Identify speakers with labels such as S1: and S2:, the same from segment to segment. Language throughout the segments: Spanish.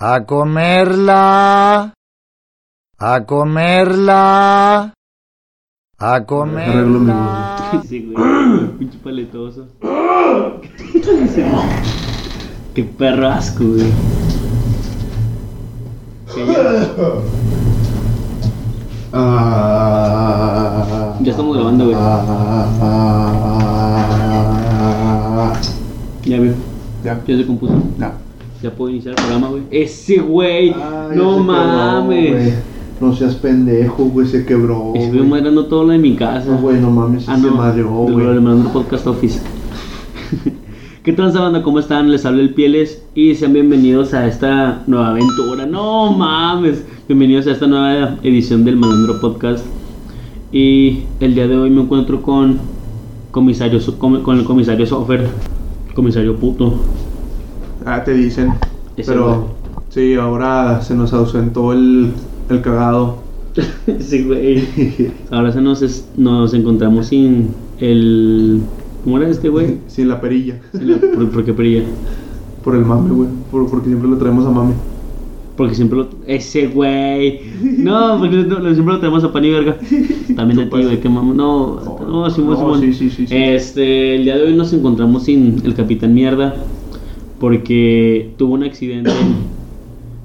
S1: A comerla. A comerla. A
S2: Arreglo mi
S1: comerla.
S3: Sí, güey. Pinche paletoso. Qué perro asco, güey. Que ya,
S2: Ah,
S3: Ya estamos grabando, güey.
S2: ah, ah,
S3: ya, güey.
S2: Ya.
S3: Ya se compuso.
S2: Ya.
S3: Ya puedo iniciar el programa, güey. Ese güey.
S2: Ay,
S3: no
S2: se
S3: mames.
S2: No seas pendejo, güey, se quebró.
S3: Estuve madreando todo lo de mi casa.
S2: No, güey, no mames,
S3: Ah,
S2: se
S3: no.
S2: madreó,
S3: de
S2: güey.
S3: lo del Malandro Podcast Office. ¿Qué tal, banda? ¿Cómo están? Les habla el Pieles y sean bienvenidos a esta nueva aventura. No mames. Bienvenidos a esta nueva edición del Malandro Podcast. Y el día de hoy me encuentro con comisario con el comisario Sofer, comisario puto.
S2: Ah, te dicen.
S3: Ese
S2: Pero, sí, ahora se nos ausentó el, el cagado.
S3: sí, güey. Ahora se nos, es- nos encontramos sin el ¿Cómo era este güey?
S2: Sin la perilla.
S3: Sin la- ¿Por, por qué perilla?
S2: Por el mame, güey. Por- porque siempre lo traemos a mame.
S3: Porque siempre lo. Ese güey. No, porque no- no, siempre lo tenemos a pan y verga. También a ti, güey. Que mam- No, no, Simón,
S2: No,
S3: Simón.
S2: sí, sí, sí, sí.
S3: Este, el día de hoy nos encontramos sin el Capitán Mierda. Porque tuvo un accidente.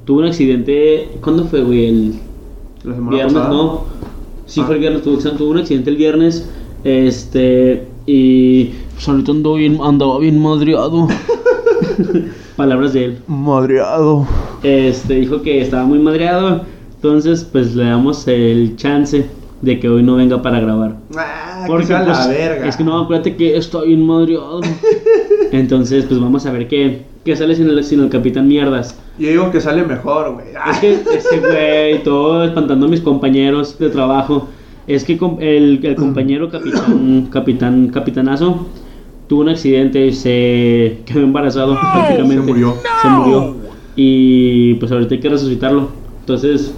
S3: tuvo un accidente. ¿Cuándo fue, güey? El
S2: La semana
S3: viernes,
S2: pasada.
S3: no. Sí,
S2: Ah.
S3: fue el viernes. Tuvo, tuvo un accidente el viernes. Este. Y. Pues ahorita ando bien, andaba bien madreado. Palabras de él.
S2: Madreado.
S3: Este dijo que estaba muy madreado, entonces pues le damos el chance de que hoy no venga para grabar.
S2: Ah,
S3: Porque
S2: que la
S3: pues,
S2: verga.
S3: es que no, acuérdate que estoy bien madreado. entonces pues vamos a ver qué, qué sale sin el, sin el Capitán Mierdas.
S2: Yo digo que sale mejor, güey.
S3: Es que ese güey, todo espantando a mis compañeros de trabajo. Es que el, el compañero capitán, capitán, capitanazo, tuvo un accidente y se quedó embarazado prácticamente.
S2: Se murió.
S3: Se murió. Y pues ahorita hay que resucitarlo. Entonces,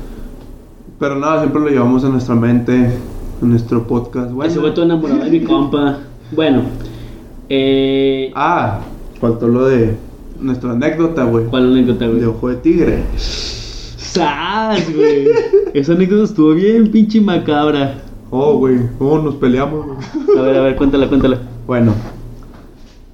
S2: Pero nada, siempre lo llevamos en nuestra mente, en nuestro podcast. Bueno.
S3: ese güey todo enamorado de mi compa. Bueno, eh,
S2: Ah, faltó lo de nuestra anécdota, güey.
S3: ¿cuál anécdota, güey?
S2: De ojo de tigre.
S3: ¡Sas, güey! Esa anécdota estuvo bien pinche macabra.
S2: Oh, güey, cómo nos peleamos, güey.
S3: A ver, a ver, cuéntala, cuéntala.
S2: Bueno.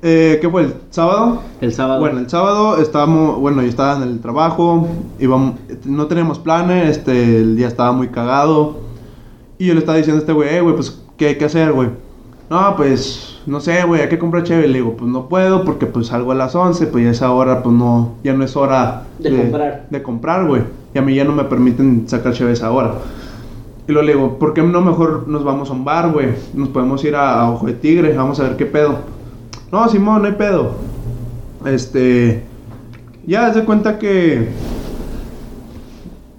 S2: Eh, ¿Qué fue? ¿El sábado?
S3: El sábado.
S2: Bueno, el sábado estábamos, bueno, yo estaba en el trabajo, íbamos, no teníamos planes, este, el día estaba muy cagado. Y yo le estaba diciendo a este güey, "Eh, güey, pues, ¿qué hay que hacer, güey? No, pues, no sé, güey, hay que comprar chévere. Le digo, pues no puedo porque pues salgo a las 11, pues ya esa hora, pues no, ya no es hora
S3: De comprar.
S2: De comprar, güey. Y a mí ya no me permiten sacar chévere esa hora. Y luego le digo, ¿por qué no mejor nos vamos a un bar, güey? Nos podemos ir a, a Ojo de Tigre, vamos a ver qué pedo. No, Simón, no hay pedo. Este. Ya, haz de cuenta que.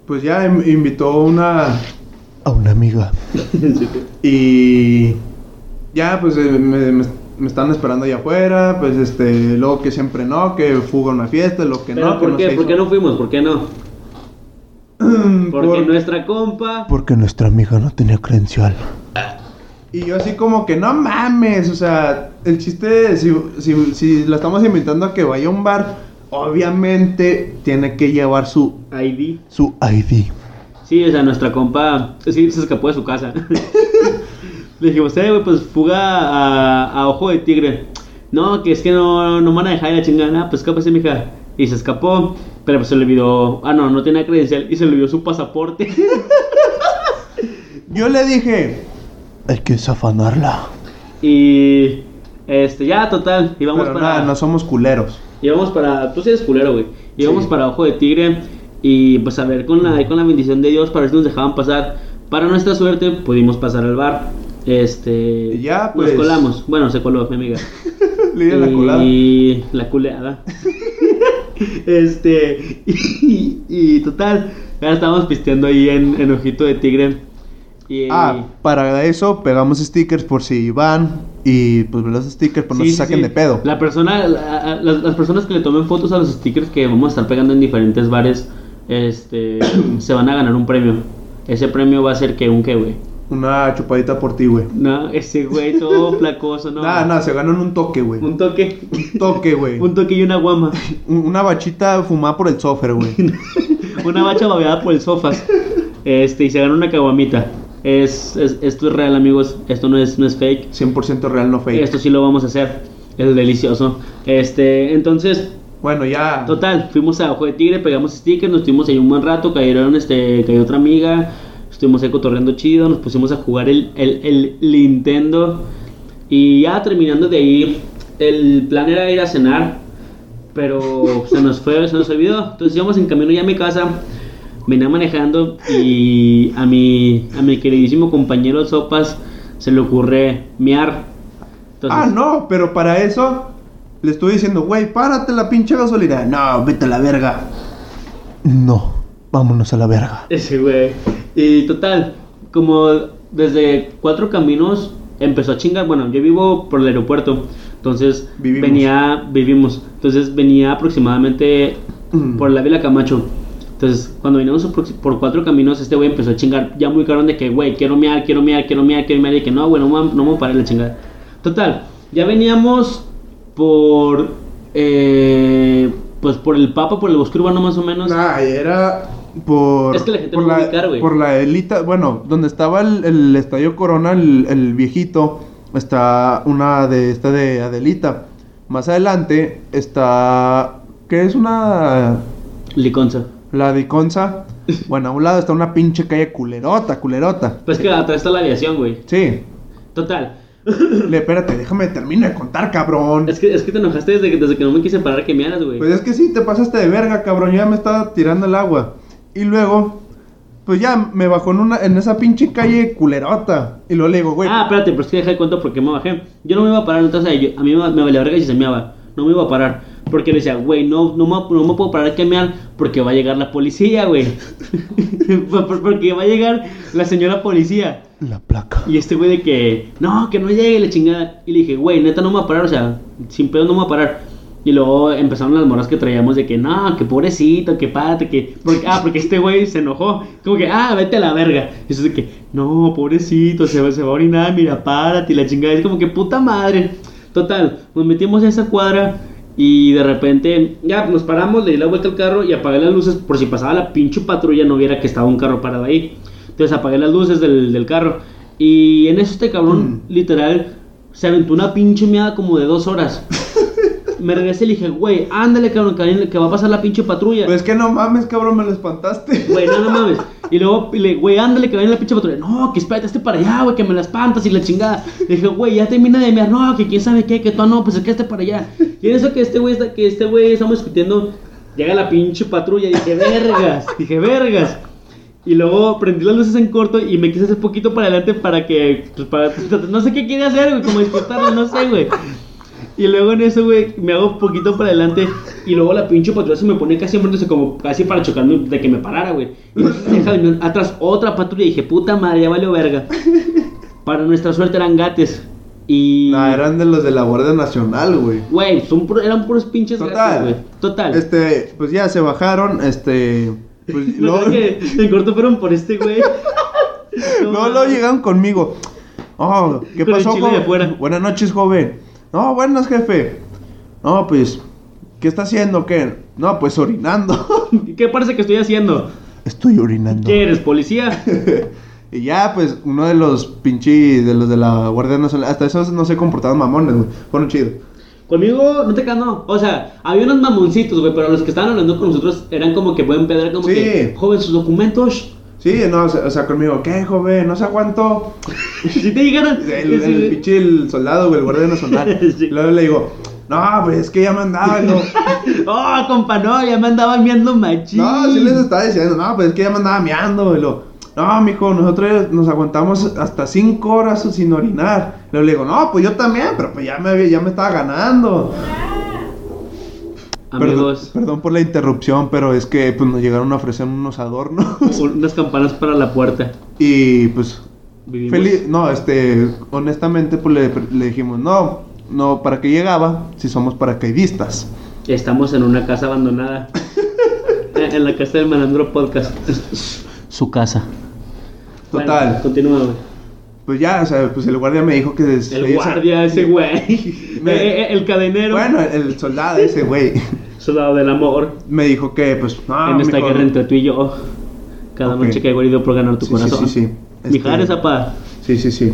S2: Pues ya in- invitó una. A una amiga. Y. Ya, pues eh, me, me, me están esperando allá afuera. Pues este. Luego que siempre no, que fuga a una fiesta, lo que
S3: Pero
S2: no. que
S3: ¿por
S2: no
S3: qué?
S2: se
S3: ¿Por qué no fuimos? ¿Por qué no? Porque
S2: Por-
S3: nuestra compa.
S4: Porque nuestra amiga no tenía credencial.
S2: Y yo así como que no mames, o sea, el chiste, si, si, si la estamos invitando a que vaya a un bar, obviamente tiene que llevar su,
S3: ID.
S2: su ID.
S3: Sí, o sea, nuestra compa. Sí, se escapó de su casa. Le dijimos, eh, güey, pues fuga a, a ojo de tigre. No, que es que no, no me van a dejar la chingada. Ah, pues escápese, mija. Y se escapó. Pero pues se le olvidó. Ah, no, no tenía credencial. Y se le olvidó su pasaporte.
S2: Yo le dije,
S4: Hay que desafanarla.
S3: y. Este, ya, total. Íbamos
S2: pero
S3: para.
S2: nada, no somos culeros.
S3: Íbamos para. Tú sí eres culero, güey. Íbamos
S2: Sí.
S3: para Ojo de Tigre. Y pues a ver, con la, con la bendición de Dios, para ver si nos dejaban pasar. Para nuestra suerte, pudimos pasar al bar. Este.
S2: Ya, pues.
S3: Nos colamos. Bueno, se coló, mi amiga.
S2: Le la colada.
S3: Y la culeada. este. Y, y total. Ya estábamos pisteando ahí en, en Ojito de Tigre. Y,
S2: Ah, para eso pegamos stickers por si van y pues los stickers pues no
S3: Sí,
S2: se
S3: sí,
S2: saquen
S3: sí.
S2: de pedo.
S3: La persona, la- las personas que le tomen fotos a los stickers que vamos a estar pegando en diferentes bares, este, se van a ganar un premio. Ese premio va a ser que un que, güey.
S2: Una chupadita por ti, güey.
S3: No, ese güey todo flacoso, no.
S2: Nada, nada, se ganó en un toque, güey.
S3: Un toque.
S2: Un toque, güey.
S3: Un toque y una guama.
S2: Un- Una bachita fumada por el software, güey.
S3: Una bacha babeada por el sofás. Este, y se ganó una caguamita. Es, es- esto es real, amigos. Esto no es, no es fake.
S2: 100% real, no fake.
S3: Esto sí lo vamos a hacer. Es delicioso. Este, entonces,
S2: Bueno, ya.
S3: total, fuimos a Ojo de Tigre, pegamos stickers, nos estuvimos ahí un buen rato, cayeron, este, cayó otra amiga, estuvimos ahí cotorreando chido, nos pusimos a jugar el, el, el Nintendo. Y ya terminando de ahí, el plan era ir a cenar, pero se nos fue, se nos olvidó. Entonces íbamos en camino ya a mi casa, venía manejando y a mi, a mi queridísimo compañero Sopas se le ocurre miar. Entonces,
S2: Ah, no, pero para eso le estoy diciendo, güey, párate la pinche gasolina. No, vete a la verga.
S4: No, vámonos a la verga.
S3: Ese güey. Y total, como desde cuatro caminos empezó a chingar. Bueno, yo vivo por el aeropuerto. Entonces
S2: Vivimos.
S3: venía, vivimos. Entonces venía aproximadamente
S2: Mm.
S3: por la Vila Camacho. Entonces, cuando veníamos por, por cuatro caminos, este güey empezó a chingar ya muy cabrón de que, güey, quiero mear, quiero mear, quiero mear, quiero mear. Y que no, güey, no, me- no me voy a parar la chingada. Total, ya veníamos por. Eh, pues por el Papa, por el bosque urbano más o menos.
S2: Nah, era por.
S3: Es que la gente
S2: por
S3: no
S2: la,
S3: ubicar, güey.
S2: Por la elita, bueno, donde estaba el, el estadio Corona, el, el viejito, está una de esta de Adelita. Más adelante está. ¿Qué es una.
S3: Liconza.
S2: La de Conza? Bueno, a un lado está una pinche calle culerota, culerota.
S3: Pues que atrás está la aviación, güey.
S2: Sí.
S3: Total.
S2: Le, espérate, déjame terminar de contar, cabrón.
S3: Es que, es que te enojaste desde que, desde que no me quise parar que me hagas, güey.
S2: Pues es que sí, te pasaste de verga, cabrón. Ya me estaba tirando el agua. Y luego, pues ya me bajó en, una, en esa pinche calle culerota. Y luego le digo, güey.
S3: ah, espérate, pero es que deja de cuenta por qué me bajé. Yo no me iba a parar, entonces yo- a mí me, me valía verga si se meaba. No me iba a parar. Porque le decía, güey, no, no, me, no me puedo parar que mear porque va a llegar la policía, güey. Por- por- porque va a llegar la señora policía.
S4: La placa.
S3: Y este güey de que, no, que no llegue la chingada. Y le dije, güey, neta no me voy a parar, o sea, sin pedo no me voy a parar. Y luego empezaron las moras que traíamos de que, no, que pobrecito, que párate, que. Porque, ah, porque este güey se enojó. Como que, ah, vete a la verga. Y eso de que, no, pobrecito, se, va- se va a orinar, mira, párate. Y la chingada es como que, puta madre. Total, nos metimos a esa cuadra. Y de repente, ya nos paramos, le di la vuelta al carro y apagué las luces por si pasaba la pinche patrulla no viera que estaba un carro parado ahí. Entonces apagué las luces del, del carro. Y en eso este cabrón, literal, se aventó una pinche meada como de dos horas. Me regresé y le dije, güey, ándale, cabrón, que, va a pasar la pinche patrulla.
S2: Pues que no mames, cabrón, me lo espantaste.
S3: Güey, no, no mames. Y luego, le, güey, ándale, que viene la pinche patrulla. No, que espérate, esté para allá, güey, que me la espantas y la chingada. Le dije, güey, ya termina de mear. No, que quién sabe qué, que tú no, pues es que esté para allá. Y en eso que este güey, está- que este güey, estamos discutiendo, llega la pinche patrulla. Y dije, vergas, dije, vergas. Y luego prendí las luces en corto y me quise hacer poquito para adelante para que, pues para, no sé qué quería hacer, güey, como despertarlo, no sé, güey. Y luego en eso, güey, me hago un poquito para adelante y luego la pinche patrulla se me pone casi enfrente, como casi para chocarme de que me parara, güey. Y deja atrás otra patrulla y dije, puta madre, ya valió verga. Para nuestra suerte eran gates. Y...
S2: Nah, eran de los de la Guardia Nacional, güey.
S3: Güey, son eran puros pinches
S2: Total.
S3: güey. Total.
S2: Este, pues ya se bajaron, este. Pues,
S3: No,
S2: luego,
S3: que en corto fueron por este güey. No,
S2: luego llegaron conmigo. Oh, ¿qué
S3: Con
S2: pasó, joven? Buenas noches, joven. No, buenas, jefe. No, pues, ¿qué está haciendo? ¿Qué? No, pues orinando.
S3: ¿Qué parece que estoy haciendo?
S4: Estoy orinando.
S3: ¿Qué eres, policía?
S2: y ya, pues, uno de los pinches, de los de la Guardia Nacional, hasta esos no se comportaban mamones, güey. Fueron chidos.
S3: Conmigo no te no. O sea, había unos mamoncitos, güey, pero los que estaban hablando con nosotros eran como que buen pedra, como
S2: Sí.
S3: que, joven, sus documentos.
S2: Sí, no, o sea, o sea, conmigo, ¿qué, joven? No se aguantó.
S3: Si te dijeran.
S2: El, el pinche el soldado, güey, el guardia nacional.
S3: Sí.
S2: Luego le digo, no, pues es que ya me andaba. y luego,
S3: Oh, compa, no, ya me andaba miando machín.
S2: no, sí les estaba diciendo, no, pues es que ya me andaba meando. Y luego, no, mijo, nosotros nos aguantamos hasta cinco horas sin orinar. Luego le digo, no, pues yo también, pero pues ya me, ya me estaba ganando.
S3: Amigos,
S2: Perdón, perdón por la interrupción, pero es que pues nos llegaron a ofrecer unos adornos.
S3: unas campanas para la puerta.
S2: y pues
S3: Vivimos.
S2: Feliz, no, este, honestamente, pues le, le dijimos, no, no, ¿para qué llegaba? Si somos paracaidistas.
S3: Estamos en una casa abandonada. En la casa del Malandro Podcast. Su casa.
S2: Total.
S3: Bueno, continúa, güey.
S2: pues ya, o sea, pues el guardia me dijo que... se
S3: El guardia, ese güey.
S2: Me-
S3: Eh, eh, el cadenero.
S2: Bueno, el soldado ese güey
S3: Soldado del amor.
S2: me dijo que, pues, no,
S3: en esta guerra entre tú y yo. Cada noche que he herido por ganar tu
S2: Sí, sí,
S3: corazón.
S2: sí, sí.
S3: Mijares,
S2: Este-
S3: apa.
S2: Sí, sí, sí.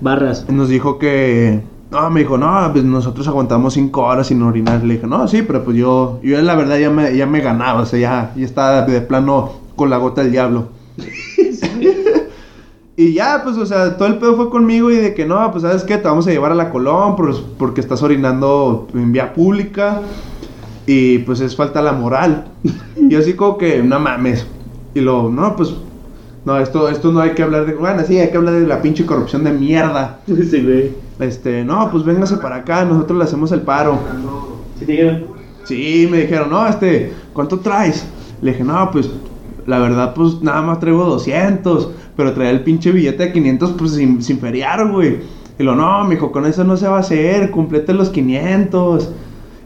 S3: Barras.
S2: Nos dijo que... No, me dijo, no, pues nosotros aguantamos cinco horas sin orinar. Le dije, no, sí, pero pues yo, yo la verdad ya me, ya me ganaba, o sea, ya, ya estaba de plano con la gota del diablo. y ya, pues, o sea, todo el pedo fue conmigo y de que no, pues, ¿sabes qué? Te vamos a llevar a la Colón por- porque estás orinando en vía pública y pues es falta la moral. y así como que, no mames. Y luego, no, pues, no, esto, esto no hay que hablar de, bueno, sí, hay que hablar de la pinche corrupción de mierda.
S3: Güey.
S2: Este, no, pues véngase para acá, nosotros le hacemos el paro.
S3: ¿Sí te dijeron?
S2: Sí, me dijeron, no, este, ¿cuánto traes? Le dije, no, pues, la verdad, pues, nada más traigo 200, pero traía el pinche billete de 500, pues, sin, sin feriar, güey. Y lo, no, mijo, con eso no se va a hacer, complete los 500.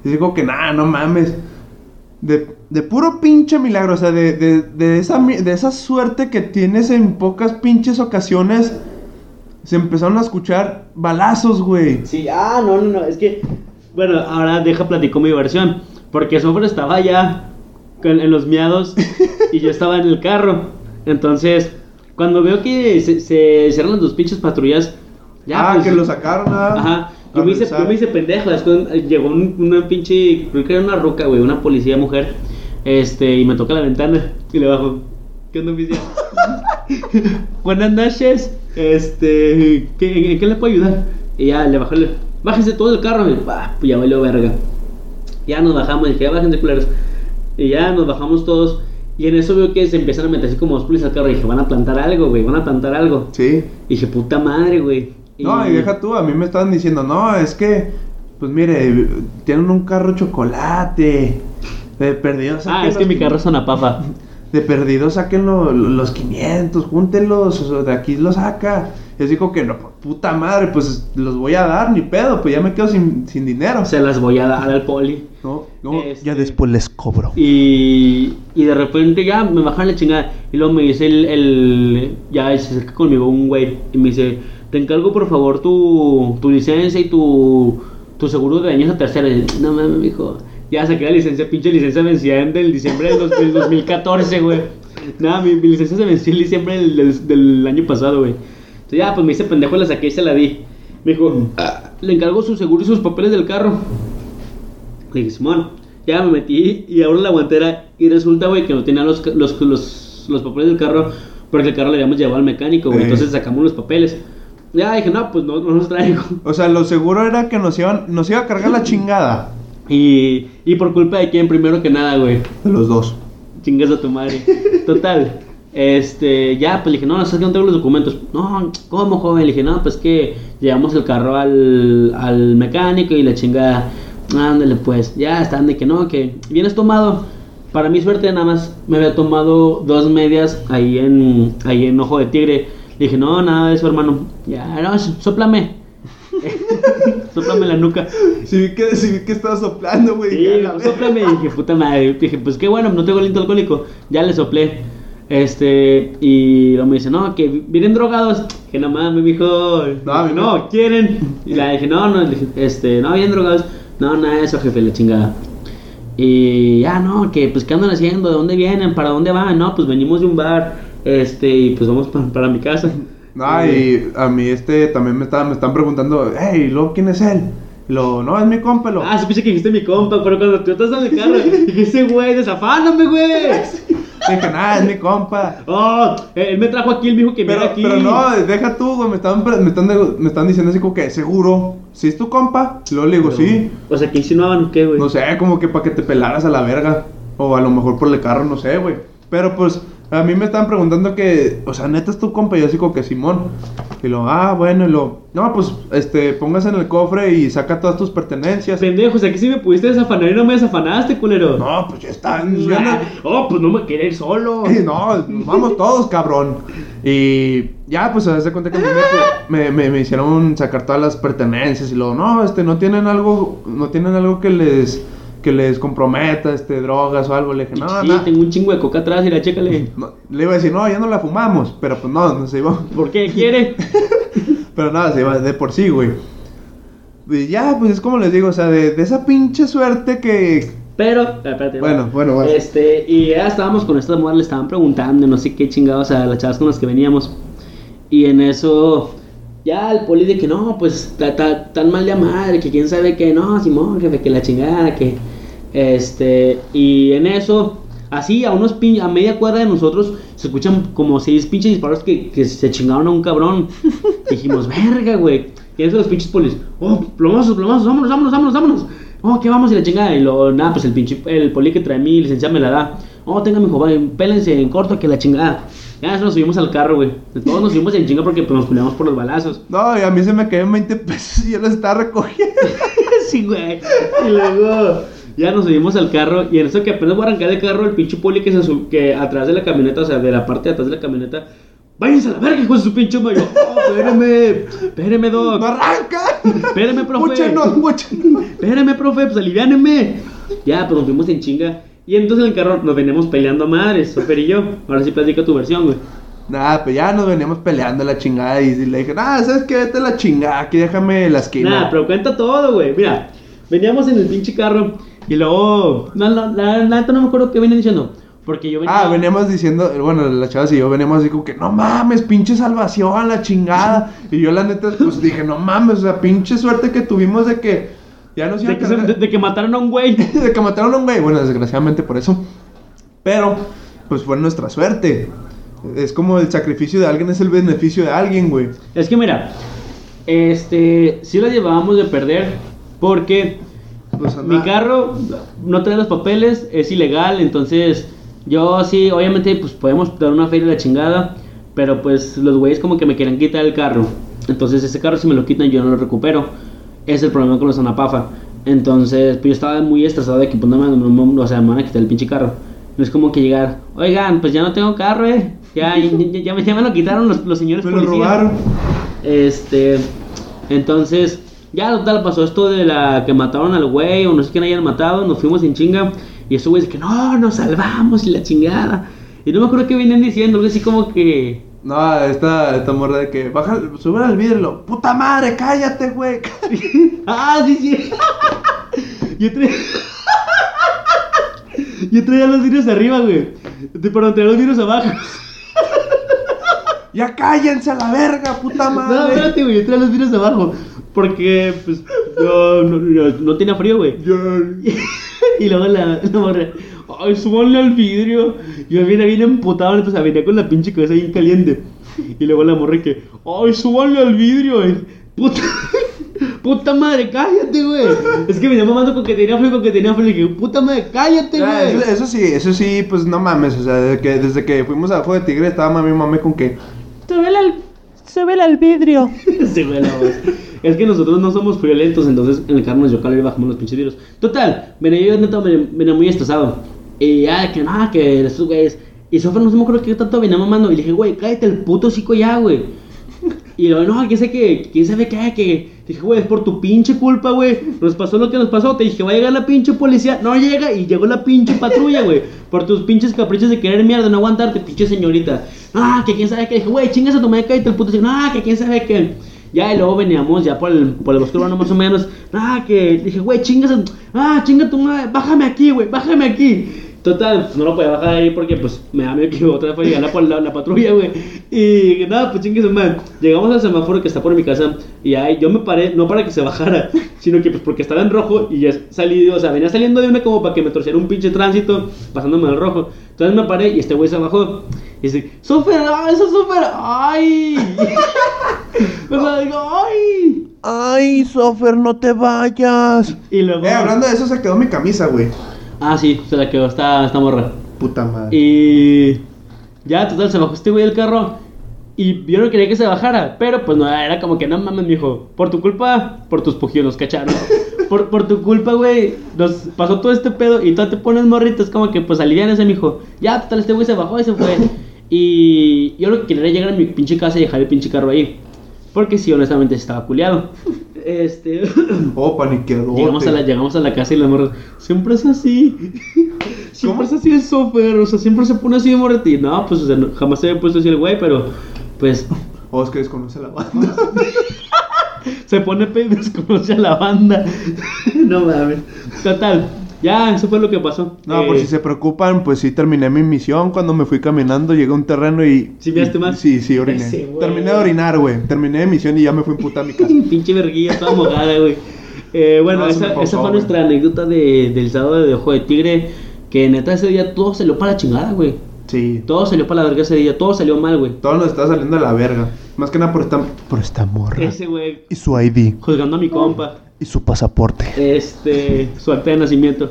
S2: Y digo que, nada, no mames. De, de puro pinche milagro, o sea, de, de, de, esa, de esa suerte que tienes en pocas pinches ocasiones, se empezaron a escuchar balazos, güey.
S3: Sí, ah, no, no, no. Es que. Bueno, ahora deja platico mi versión. Porque Sofre estaba allá con- en los miados y yo estaba en el carro. Entonces, cuando veo que se, se cierran las dos pinches patrullas. Ya,
S2: ah,
S3: pues,
S2: que lo sacaron a...
S3: Ajá. Yo me, hice, yo me hice pendejo. después, eh, llegó un- una pinche. Creo que era una ruca, güey. Una policía mujer. Este, y me toca la ventana. Y le bajo. ¿Qué onda, oficial? Buenas noches. Este. ¿qué, en, qué le puedo ayudar? Y ya le bajó. el- Bájense todo el carro. Y pa, pues ya valió verga. Ya nos bajamos. Y dije, ya bájense, culeros. Y ya nos bajamos todos. Y en eso veo que se empiezan a meter así como los policías al carro. Y dije, van a plantar algo, güey. Van a plantar algo.
S2: Sí.
S3: Y dije, puta madre, güey.
S2: No, y deja tú, a mí me estaban diciendo, no, es que, pues mire, tienen un carro chocolate. De perdido
S3: Ah, es que mi carro es una papa.
S2: De perdido saquen lo- lo- los 500, júntenlos, de aquí los saca. Así como que, no, puta madre, pues los voy a dar, ni pedo, pues ya me quedo sin, sin dinero.
S3: Se las voy a dar al poli.
S2: No, no,
S3: Este,
S4: Ya después les cobro.
S3: Y, y de repente ya me bajan la chingada. Y luego me dice el, el- Ya se acerca conmigo un güey. Y me dice: Te encargo por favor tu, tu licencia y tu, tu seguro de daños a yo, no mames, mijo. Ya saqué la licencia, pinche licencia vencida en del diciembre del, dos- del 2014, güey. Nada, mi, mi licencia se venció en diciembre del, del- del año pasado, güey. Entonces ya, pues me hice pendejo, la saqué y se la di. Me dijo: "Ah, Le encargo su seguro y sus papeles del carro. Le dije, Simón, ya me metí y abro la guantera y resulta, güey, que no tenía los, los, los, los papeles del carro porque el carro le habíamos llevado al mecánico, güey.
S2: Eh.
S3: Entonces sacamos los papeles. Ya dije, no, pues no, no los traigo.
S2: O sea, lo seguro era que nos iban, nos iba a cargar la chingada.
S3: Y, y por culpa de quién, primero que nada, güey.
S2: De los dos.
S3: Chingas a tu madre. Total. Este, ya, pues le dije, no, no sé que no tengo los documentos. No, ¿cómo, joven? Le dije, no, pues que llevamos el carro al, al mecánico y la chingada. Ándale, pues, ya están de que no, que vienes tomado. Para mi suerte, nada más me había tomado dos medias ahí en, ahí en Ojo de Tigre. Le dije, no, nada de eso, hermano. Ya, no, sóplame. sóplame la nuca.
S2: Sí vi que, sí vi que estaba soplando, güey.
S3: Sí,
S2: dije, "A la
S3: pues,
S2: verga".
S3: sóplame. Y dije, puta madre. Dije, pues qué bueno, no tengo aliento alcohólico. Ya le soplé. Este, y luego me dice, no, que vienen drogados. Dije, no mames, mijo.
S2: No, a mí
S3: no,
S2: no.
S3: quieren. Y le dije, no, no, este, no, vienen drogados. No, nada de eso, jefe, la chingada. Y ya, no, que pues, ¿qué andan haciendo? ¿De dónde vienen? ¿Para dónde van? No, pues venimos de un bar. Este, y pues vamos pa- para mi casa.
S2: No, y a mí este también me estaban, me están preguntando, hey, ¿lo quién es él? Lo, no, es mi compa, lo.
S3: Ah, supiste que dijiste mi compa, pero cuando tú estás en el carro, dije, ese güey, desafáname, güey.
S2: Dije, nada, es mi compa.
S3: Oh, él me trajo aquí, él me dijo que
S2: Pero,
S3: aquí.
S2: pero no, deja tú, güey, me están, me están, me están diciendo así como que, ¿seguro? ¿Sí es tu compa? Luego le digo, sí.
S3: O sea, ¿qué insinuaban o qué, güey?
S2: No sé, como que para que te pelaras a la verga. O a lo mejor por el carro, no sé, güey. Pero pues, a mí me estaban preguntando que, o sea, neta es tu compa. Y yo así como que Simón. Y lo, ah, bueno, y lo, no, pues, este, póngase en el cofre y saca todas tus pertenencias.
S3: Pendejo, o sea, que si me pudiste desafanar y no me desafanaste, culero.
S2: No, pues ya están.
S3: Oh, pues no me quería ir solo.
S2: Sí, no, vamos todos, cabrón. Y ya, pues, se hace cuenta que me, me, me- me hicieron sacar todas las pertenencias y luego, no, este, no tienen algo, no tienen algo que les, que les comprometa, este, drogas o algo. Le dije, no,
S3: sí,
S2: no.
S3: tengo un chingo de coca atrás y la chécale.
S2: No, Le iba a decir, no, ya no la fumamos, pero pues no, no se iba.
S3: ¿Por qué quiere?
S2: Pero nada, se iba de por sí, güey. Y ya, pues es como les digo, o sea, de, de esa pinche suerte que.
S3: Pero, espérate.
S2: Bueno, bueno, bueno.
S3: Este, y ya estábamos con estas morras, le estaban preguntando, no sé qué chingados a las chavas con las que veníamos. Y en eso, ya el poli de que no, pues ta- ta- tan mal de madre, que quién sabe que no, Simón, jefe, que la chingada, que. Este, y en eso, así a unos pin, a media cuadra de nosotros, se escuchan como seis pinches disparos que, que se chingaron a un cabrón. Dijimos, verga, güey. Y eso los pinches polis, oh, plomazos, plomazos, vámonos, vámonos, vámonos, vámonos. Oh, ¿qué vamos? Y la chingada. Y lo, nada, pues el pinche, el poli que trae mi licencia me la da. Oh, tenga mi joven, pélense en corto que la chingada. Ya nos subimos al carro, güey. Todos nos subimos en chinga porque pues, nos peleamos por los balazos.
S2: No, y a mí se me caían 20 pesos y yo los estaba recogiendo.
S3: sí, güey. Y luego ya nos subimos al carro y en eso que apenas voy a arrancar del carro, el pinche poli que se sub- que atrás de la camioneta, o sea, de la parte de atrás de la camioneta, váyanse a la verga, de su pinche madre. Yo, Oh, espéreme, espéreme, doc.
S2: ¡No arranca!
S3: Espéreme, profe.
S2: ¡Múchenos, múchenos!
S3: Espéreme, profe, pues aliviáneme. Ya, pues nos fuimos en chinga. Y entonces en el carro nos veníamos peleando a madres, Sofer y yo. Ahora sí platica tu versión, güey.
S2: Nada, pues ya nos veníamos peleando la chingada y, le dije, nada, ¿sabes qué? Vete a la chingada, aquí déjame la esquina.
S3: Nada, pero cuenta todo, güey. Mira, veníamos en el pinche carro y luego. No, no, la neta no me acuerdo qué venían diciendo. Porque yo venía.
S2: Ah, veníamos diciendo, bueno, las chavas y yo veníamos así como que, no mames, pinche salvación, la chingada. Y yo la neta, pues dije, no mames, o sea, pinche suerte que tuvimos de que ya nos iban
S3: De que, se- de- de que mataron a un güey.
S2: de que mataron a un güey. Bueno, desgraciadamente por eso. Pero, pues fue nuestra suerte. Es como el sacrificio de alguien es el beneficio de alguien, güey.
S3: Es que mira, este, sí la llevábamos de perder porque
S2: Pues
S3: mi carro no trae los papeles, es ilegal, entonces yo sí, obviamente pues podemos dar una feria de la chingada, pero pues los güeyes como que me quieren quitar el carro. Entonces ese carro si me lo quitan yo no lo recupero. Es el problema con los Anapafa. Entonces, pues yo estaba muy estresado de que pues no me, no me- o sea, me van a quitar el pinche carro. No es como que llegar, oigan, pues ya no tengo carro, eh. Ya, ya, ya- ya me, ya me lo quitaron los, los señores
S2: Me lo
S3: policías.
S2: robaron.
S3: Este, entonces, ya total pasó esto de la que mataron al güey o no sé quién hayan matado, nos fuimos en chinga y esos güeyes que no, nos salvamos y la chingada. Y no me acuerdo qué venían diciendo, algo así como que
S2: No, esta, esta morra de que baja, sube al vidrio puta madre, cállate, güey.
S3: Ah, sí, sí. Yo traía Yo traía los vidrios arriba, güey. Perdón, traía los vidrios abajo.
S2: ya cállense a la verga, puta
S3: No,
S2: madre.
S3: espérate, güey, yo traía los vidrios abajo. Porque, pues, yo no, no- no tenía frío, güey. y luego la, la morra, ay, súbanle al vidrio. Yo venía bien emputado, entonces venía con la pinche cabeza bien caliente. Y luego la morra que, ay, súbanle al vidrio. Y, puta, puta madre, cállate, güey. Es que venía mamando con que tenía frío, con que tenía frío. Y dije, puta madre, cállate,
S2: Ya,
S3: güey.
S2: eso, eso sí, eso sí, pues no mames, o sea, desde que, desde que fuimos a Fuego de Tigre estaba mami mami con que,
S3: Súbele al,
S4: Súbele al vidrio.
S3: Sí, güey, la voz. Es que nosotros no somos violentos, entonces en el carro nos dio calor y bajamos los pinches virus. Total, venía yo neta, venía, muy estresado. Y ya, que nada, que estos güeyes. Y Sofía no se me acuerdo que tanto venía mamando. Y le dije, güey, cállate el puto hocico ya, güey. Y luego, no, quién sabe qué, quién sabe qué, que. Dije, güey, es por tu pinche culpa, güey. Nos pasó lo que nos pasó. Te dije, va a llegar la pinche policía. No llega y llegó la pinche patrulla, güey. Por tus pinches caprichos de querer mierda, no aguantarte, pinche señorita. Ah, que quién sabe qué. Dije, güey, chingas a tu madre, cállate el puto. No, que quién sabe qué. Ya, y luego veníamos ya por el, por el bosque urbano más o menos. Ah, que dije, güey, chingas ah, chinga tu madre, bájame aquí, güey, bájame aquí. Total, pues, no lo podía bajar ahí porque pues me da miedo que otra vez fuera a llegar la, la, la patrulla, güey. Y nada, pues chingue madre. Llegamos al semáforo que está por mi casa y ahí yo me paré, no para que se bajara, sino que pues porque estaba en rojo y ya salí, o sea, venía saliendo de una como para que me torciera un pinche tránsito pasándome al rojo. Entonces me paré y este güey se bajó. Y dice, ¡Súper! ¡Ah, eso es súper! ¡Ay! o sea, digo, ¡ay!
S4: Ay, Sofer, no te vayas.
S3: Y luego.
S2: eh, hablando de eso se quedó mi camisa, güey.
S3: Ah, sí, se la quedó esta, esta morra.
S2: Puta madre.
S3: Y ya, total, se bajó este güey del carro. Y yo no quería que se bajara. Pero pues no, era como que no mames, mijo. Por tu culpa, por tus pujidos nos cacharon. Por, por tu culpa, güey, nos pasó todo este pedo. Y tú te pones morrito. Es como que pues alivian ese, mijo. Ya, total, este güey se bajó y se fue. Y yo lo que quería era llegar a mi pinche casa y dejar el pinche carro ahí. Porque sí, honestamente estaba culiado. Este.
S2: Oh, paniqueadote.
S3: llegamos, a la, llegamos a la casa y la morra. Siempre es así. Siempre
S2: ¿Cómo?
S3: es así el software. O sea, siempre se pone así de morreti. No, pues, o sea, no- jamás se había puesto así el güey, pero. Pues.
S2: Oh, es que desconoce la banda.
S3: Se pone pedo y desconoce a la banda. no mames. Total. Ya, eso fue lo que pasó.
S2: No,
S3: Eh,
S2: por si se preocupan, pues sí terminé mi misión. Cuando me fui caminando, llegué a un terreno y.
S3: ¿Sí
S2: y-
S3: mal?
S2: Sí, sí, oriné.
S3: Ese.
S2: Terminé de orinar, güey. Terminé de misión y ya me fui en puta a mi casa.
S3: Pinche verguilla toda mojada, güey. Eh, bueno,
S2: No,
S3: esa,
S2: pasó,
S3: esa fue nuestra anécdota de, del sábado de Ojo de Tigre. Que neta ese día todo salió para la chingada, güey.
S2: Sí.
S3: Todo salió para la verga ese día, todo salió mal, güey.
S2: Todo nos está saliendo de la verga. Más que nada por esta, por esta morra.
S3: Ese güey,
S2: Y su ID.
S3: juzgando a mi compa.
S2: Y su pasaporte.
S3: Este, su acta de nacimiento.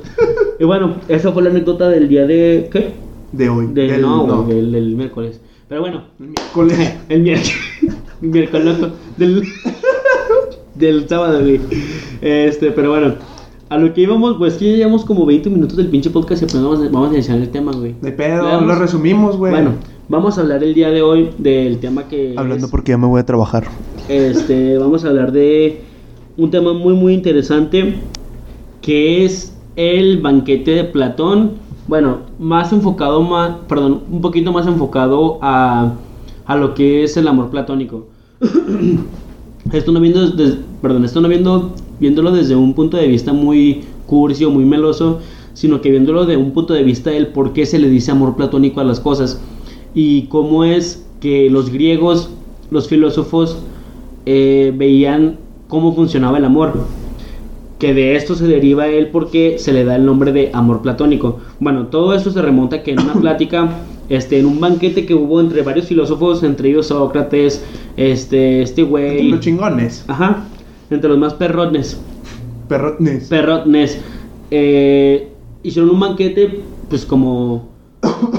S3: y bueno, esa fue la anécdota del día de. ¿Qué?
S2: De hoy.
S3: De,
S2: Del-
S3: no,
S2: no.
S3: güey, del, del miércoles. Pero bueno,
S2: El miércoles.
S3: el miércoles. miércoles loco. Del, del sábado, güey. Este, pero bueno, a lo que íbamos, pues que ya llevamos como 20 minutos del pinche podcast y pues vamos, a- vamos a iniciar el tema, güey.
S2: De pedo, lo resumimos, güey.
S3: Bueno, vamos a hablar el día de hoy del tema que.
S2: Hablando
S3: es-
S2: porque ya me voy a trabajar.
S3: Este, vamos a hablar de un tema muy muy interesante que es el banquete de Platón. Bueno, más enfocado más, perdón, un poquito más enfocado a, a lo que es el amor platónico. esto no viendo perdón, esto no viendo viéndolo desde un punto de vista muy cursi o muy meloso, sino que viéndolo de un punto de vista del por qué se le dice amor platónico a las cosas y cómo es que los griegos, los filósofos eh, veían cómo funcionaba el amor. Que de esto se deriva el porque se le da el nombre de amor platónico. Bueno, todo esto se remonta a que en una plática, este, en un banquete que hubo entre varios filósofos, entre ellos Sócrates, este, este güey,
S2: Los chingones.
S3: ajá, entre los más perrones,
S2: Perrones.
S3: perrones, eh, hicieron un banquete, pues como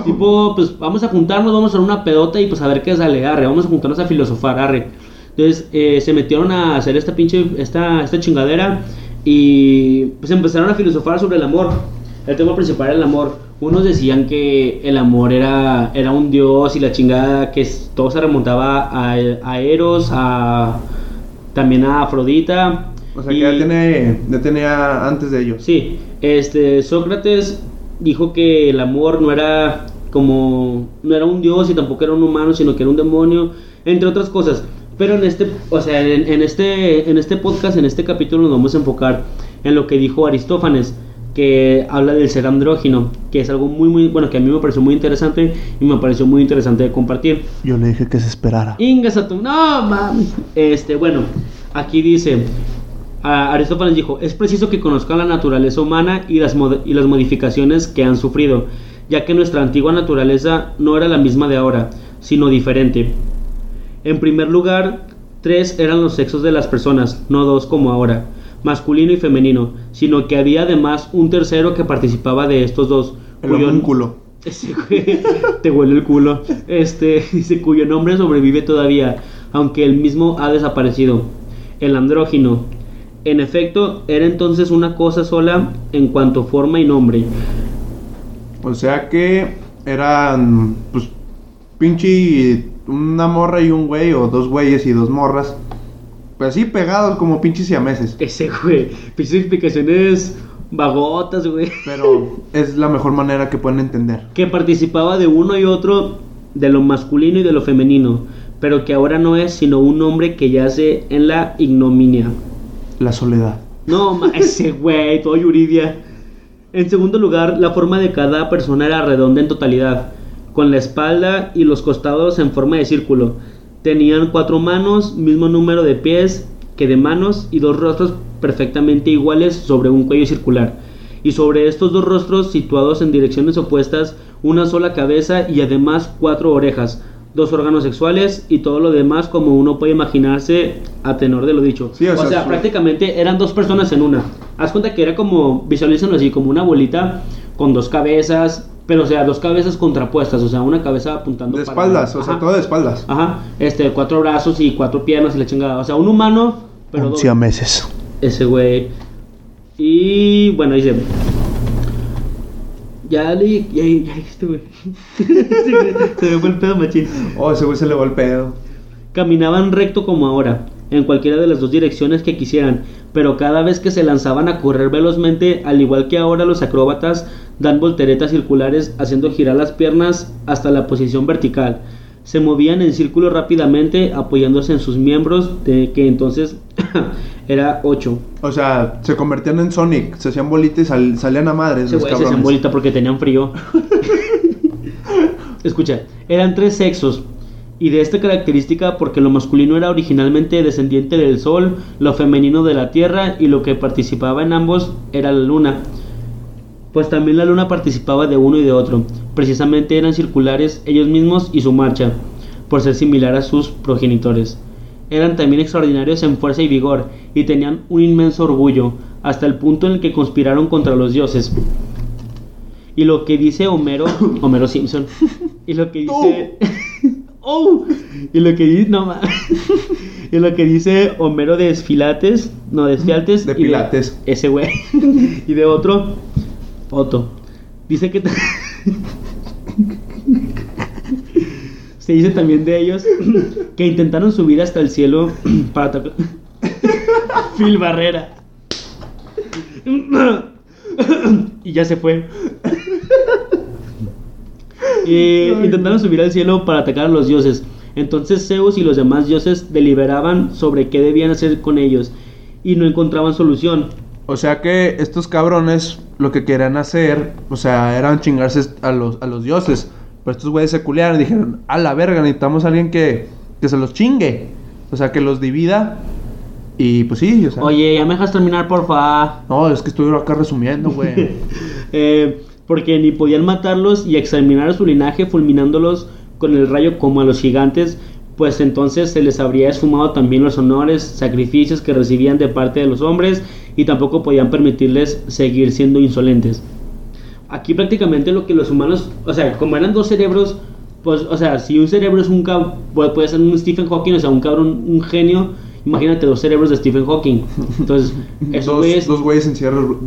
S3: tipo, pues vamos a juntarnos, vamos a hacer una pedota y pues a ver qué sale, arre, vamos a juntarnos a filosofar, arre. Entonces eh, se metieron a hacer esta pinche, esta, esta chingadera y pues empezaron a filosofar sobre el amor. El tema principal era el amor. Unos decían que el amor era, era un dios y la chingada, que todo se remontaba a, a Eros, a, también a Afrodita.
S2: O sea que ya, tiene, ya tenía antes de ellos.
S3: Sí, este Sócrates dijo que el amor no era como no era un dios y tampoco era un humano, sino que era un demonio, entre otras cosas. Pero en este, o sea, en, en este en este podcast, en este capítulo nos vamos a enfocar en lo que dijo Aristófanes, que habla del ser andrógino, que es algo muy muy bueno que a mí me pareció muy interesante y me pareció muy interesante de compartir.
S2: Yo le dije que se esperara.
S3: Ingas a tu. No, mames. Este, bueno, aquí dice. a- Aristófanes dijo: Es preciso que conozcan la naturaleza humana y las, y las modificaciones que han sufrido, ya que nuestra antigua naturaleza no era la misma de ahora, sino diferente. En primer lugar, tres eran los sexos de las personas, no dos como ahora, masculino y femenino, sino que había además un tercero que participaba de estos dos.
S2: El
S3: cuyo- ese güey te huele el culo. Este dice cuyo nombre sobrevive todavía, aunque el mismo ha desaparecido. El andrógino. En efecto, era entonces una cosa sola en cuanto a forma y nombre.
S2: O sea que eran, pues, pinche una morra y un güey, o dos güeyes y dos morras. Pues así pegados como pinches siameses.
S3: Ese güey, pinches explicaciones vagotas, güey.
S2: Pero es la mejor manera que pueden entender.
S3: Que participaba de uno y otro, de lo masculino y de lo femenino, pero que ahora no es sino un hombre que yace en la ignominia.
S2: La soledad.
S3: No, ma- ese güey, todo Yuridia. En segundo lugar, la forma de cada persona era redonda en totalidad, con la espalda y los costados en forma de círculo. Tenían cuatro manos, mismo número de pies que de manos y dos rostros perfectamente iguales sobre un cuello circular. Y sobre estos dos rostros, situados en direcciones opuestas, una sola cabeza y además cuatro orejas, dos órganos sexuales y todo lo demás como uno puede imaginarse a tenor de lo dicho.
S2: Sí, o
S3: o
S2: sea,
S3: sea, prácticamente eran dos personas en una. Haz cuenta que era como, visualízalo así, como una bolita con dos cabezas, pero o sea, dos cabezas contrapuestas, o sea, una cabeza apuntando
S2: De
S3: para-
S2: espaldas, o sea,
S3: Ajá.
S2: todo de espaldas.
S3: Ajá, este, cuatro brazos y cuatro piernas y la chingada. O sea, un humano, pero
S2: Un
S3: dos.
S2: siameses.
S3: Ese güey. Y bueno, dice. Ya le. Ya, ya dijiste, güey. se me fue el pedo machín.
S2: Oh, ese güey se le va el pedo.
S3: Caminaban recto como ahora, en cualquiera de las dos direcciones que quisieran, pero cada vez que se lanzaban a correr velozmente, al igual que ahora los acróbatas, dan volteretas circulares haciendo girar las piernas hasta la posición vertical. Se movían en círculo rápidamente apoyándose en sus miembros, de que entonces era 8.
S2: O sea, se convertían en Sonic, se hacían bolitas y sal- salían a madres los
S3: se hacían bolita porque tenían frío. Escucha, eran tres sexos. Y de esta característica porque lo masculino era originalmente descendiente del sol, lo femenino de la tierra y lo que participaba en ambos era la luna. Pues también la luna participaba de uno y de otro. Precisamente eran circulares ellos mismos y su marcha, por ser similar a sus progenitores. Eran también extraordinarios en fuerza y vigor, y tenían un inmenso orgullo, hasta el punto en el que conspiraron contra los dioses. Y lo que dice Homero, Homero Simpson, y lo que dice... ¡Oh! Y lo que dice... No, ma- y lo que dice Homero de Esfilates, no, de.
S2: De Pilates.
S3: ese güey. y de otro, Otto. Dice que... Se dice también de ellos que intentaron subir hasta el cielo para tocar... Phil Barrera. y ya se fue. Eh, intentaron subir al cielo para atacar a los dioses. Entonces Zeus y los demás dioses deliberaban sobre qué debían hacer con ellos y no encontraban solución.
S2: O sea que estos cabrones lo que querían hacer, o sea, eran chingarse a los, a los dioses. Pero estos güeyes se culiaron y dijeron, a la verga, necesitamos a alguien que, que se los chingue. O sea, que los divida. Y pues sí, o sea.
S3: Oye, ya me dejas terminar, porfa.
S2: No, es que estoy acá resumiendo, güey.
S3: Eh, porque ni podían matarlos y exterminar a su linaje fulminándolos con el rayo como a los gigantes, pues entonces se les habría esfumado también los honores, sacrificios que recibían de parte de los hombres y tampoco podían permitirles seguir siendo insolentes. Aquí prácticamente lo que los humanos, o sea, como eran dos cerebros, pues, o sea, si un cerebro es un cabrón, puede ser un Stephen Hawking, o sea, un cabrón, un genio, imagínate dos cerebros de Stephen Hawking. Entonces, esos
S2: dos,
S3: güeyes
S2: dos güeyes en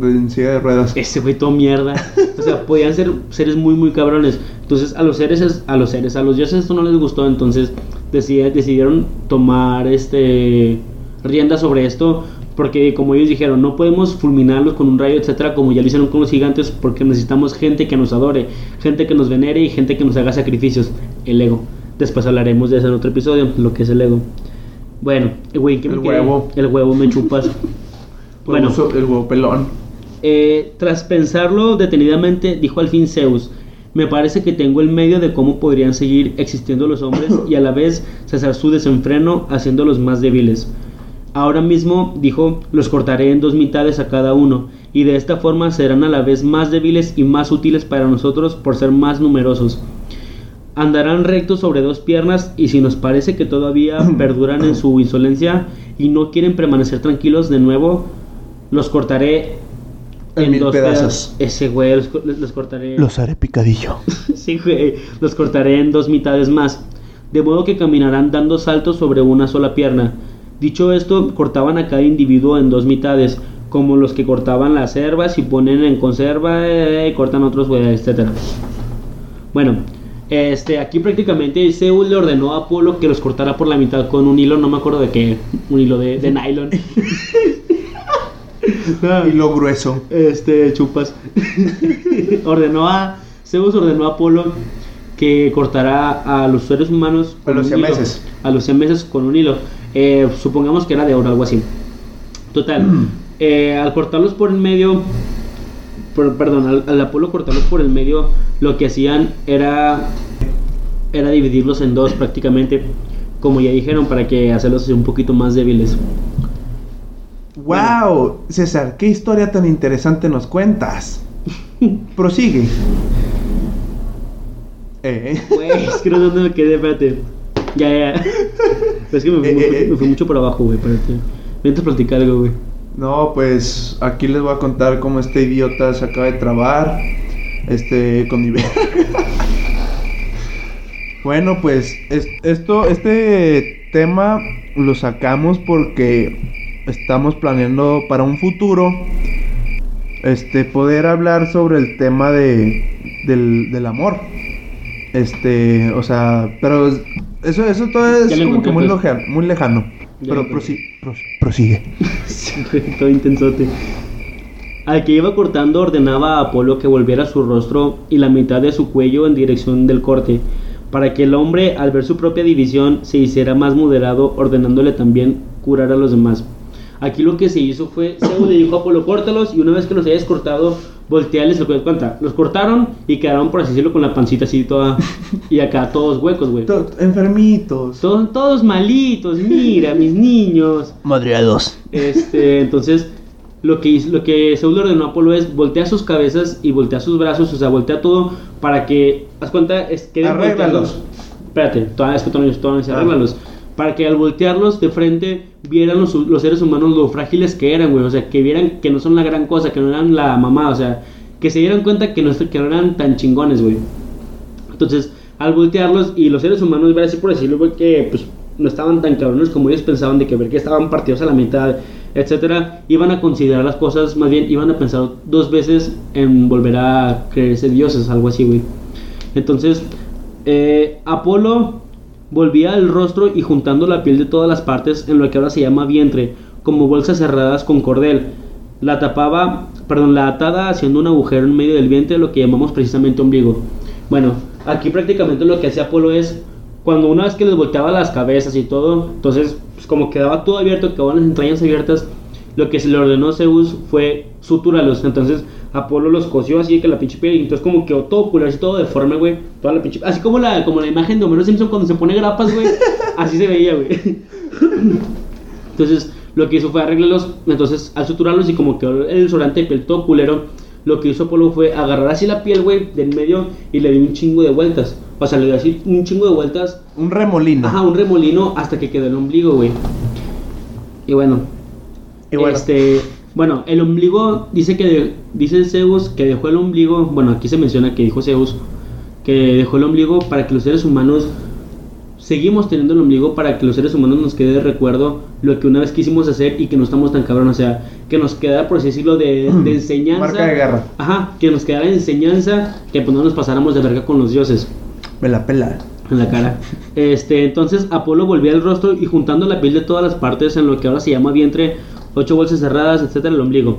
S2: en silla de ruedas.
S3: ese güey todo mierda. O sea, podían ser seres muy, muy cabrones. Entonces, a los seres, es- a los seres, a los dioses esto no les gustó. Entonces, decidi- decidieron tomar este rienda sobre esto. Porque, como ellos dijeron, no podemos fulminarlos con un rayo, etcétera, como ya lo hicieron con los gigantes, porque necesitamos gente que nos adore, gente que nos venere y gente que nos haga sacrificios. El ego. Después hablaremos de eso en otro episodio, lo que es el ego. Bueno, güey, ¿qué me
S2: El
S3: quedé?
S2: huevo.
S3: El huevo me chupas. bueno.
S2: El huevo pelón.
S3: Eh, tras pensarlo detenidamente, dijo al fin Zeus, me parece que tengo el medio de cómo podrían seguir existiendo los hombres y a la vez cesar su desenfreno haciéndolos más débiles. Ahora mismo, dijo, los cortaré en dos mitades a cada uno, y de esta forma serán a la vez más débiles y más útiles para nosotros por ser más numerosos. Andarán rectos sobre dos piernas y si nos parece que todavía perduran en su insolencia y no quieren permanecer tranquilos de nuevo, los cortaré
S2: En mil
S3: dos
S2: pedazos.
S3: Ese güey, los, los cortaré.
S4: Los haré picadillo.
S3: Sí, güey, los cortaré en dos mitades más. De modo que caminarán dando saltos sobre una sola pierna. Dicho esto, cortaban a cada individuo en dos mitades, como los que cortaban las herbas y ponen en conserva eh, y cortan otros, güey, etcétera. Bueno, este, aquí prácticamente Zeus le ordenó a Apolo que los cortara por la mitad con un hilo, no me acuerdo de qué, un hilo de, de nylon.
S2: Y lo grueso.
S3: Este, chupas. ordenó a. Zeus ordenó a Apolo que cortará a los seres humanos.
S2: A los
S3: un hilo.
S2: siameses.
S3: A los siameses con un hilo. Eh, supongamos que era de oro, algo así. Total. eh, al cortarlos por el medio. Por- perdón, al, al Apolo cortarlos por el medio, lo que hacían era. Era dividirlos en dos prácticamente. Como ya dijeron, para que hacerlos un poquito más débiles.
S2: ¡Wow! César, qué historia tan interesante nos cuentas. Prosigue. Eh,
S3: Güey, es que no sé dónde me quedé, espérate. Ya, ya. Es que me fui,
S2: Eh,
S3: mucho,
S2: eh, eh.
S3: me fui mucho para abajo, güey, espérate. Mientras platicar algo, güey.
S2: No, pues aquí les voy a contar cómo este idiota se acaba de trabar. Este, con mi. Bueno, pues es- esto, este tema lo sacamos porque estamos planeando para un futuro este poder hablar sobre el tema de del, del amor. Este, o sea, pero eso eso todo es como que muy, muy lejano. Pero prosi- pros- prosigue.
S3: Todo intensote. Al que iba cortando ordenaba a Apolo que volviera su rostro y la mitad de su cuello en dirección del corte, para que el hombre al ver su propia división se hiciera más moderado, ordenándole también curar a los demás. Aquí lo que se hizo fue, Zeus le dijo a Apolo, córtalos y una vez que los hayas cortado, volteales lo que cuenta. Los cortaron y quedaron, por así decirlo, con la pancita así toda, y acá todos huecos, güey.
S2: To- Enfermitos.
S3: Todos, todos malitos, mira, mis niños.
S4: Madreados.
S3: Este, entonces, lo que, hizo- lo que le ordenó a Apolo es voltea sus cabezas y voltea sus brazos, o sea, voltea todo para que, haz cuenta, es, queden
S2: Arréglalos.
S3: Espérate, todavía es que todavía todavía no dice
S2: Ah.
S3: Para que al voltearlos de frente vieran los, los seres humanos lo frágiles que eran, güey. O sea, que vieran que no son la gran cosa, que no eran la mamá, o sea, que se dieran cuenta que no, que no eran tan chingones, güey. Entonces, al voltearlos y los seres humanos ver así por decirlo, güey, que pues no estaban tan cabrones como ellos pensaban de que ver que estaban partidos a la mitad, etcétera, iban a considerar las cosas, más bien iban a pensar dos veces en volver a creerse dioses, algo así, güey. Entonces, eh, Apolo volvía el rostro y juntando la piel de todas las partes en lo que ahora se llama vientre, como bolsas cerradas con cordel. La tapaba, perdón, la atada haciendo un agujero en medio del vientre, lo que llamamos precisamente ombligo. Bueno, aquí prácticamente lo que hacía Apolo es, cuando una vez que les volteaba las cabezas y todo, entonces, pues como quedaba todo abierto, quedaban las entrañas abiertas, lo que se le ordenó a Zeus fue sutúralos. Entonces, Apolo los cosió así que la pinche piel, y entonces como quedó todo culero, así todo deforme, güey. Toda la pinche Así como la, como la imagen de Homero Simpson cuando se pone grapas, güey. así se veía, güey. Entonces, lo que hizo fue arreglarlos. Entonces, al suturarlos y como quedó el sobrante de piel todo culero, lo que hizo Apolo fue agarrar así la piel, güey, de en medio y le dio un chingo de vueltas. O sea, le dio así un chingo de vueltas.
S2: Un remolino.
S3: Ajá, un remolino hasta que quedó el ombligo, güey. Y bueno,
S2: Y bueno.
S3: este, bueno, el ombligo dice que de- dice Zeus que dejó el ombligo, bueno, aquí se menciona que dijo Zeus que dejó el ombligo para que los seres humanos seguimos teniendo el ombligo para que los seres humanos nos quede de recuerdo lo que una vez quisimos hacer y que no estamos tan cabrón, o sea, que nos queda por así decirlo de, de enseñanza.
S2: Marca de guerra.
S3: Ajá, que nos quedara enseñanza, que pues no nos pasáramos de verga con los dioses
S2: Me la pela.
S3: en la cara. Este, entonces Apolo volvía el rostro y juntando la piel de todas las partes en lo que ahora se llama vientre, ocho bolsas cerradas, etcétera, el ombligo.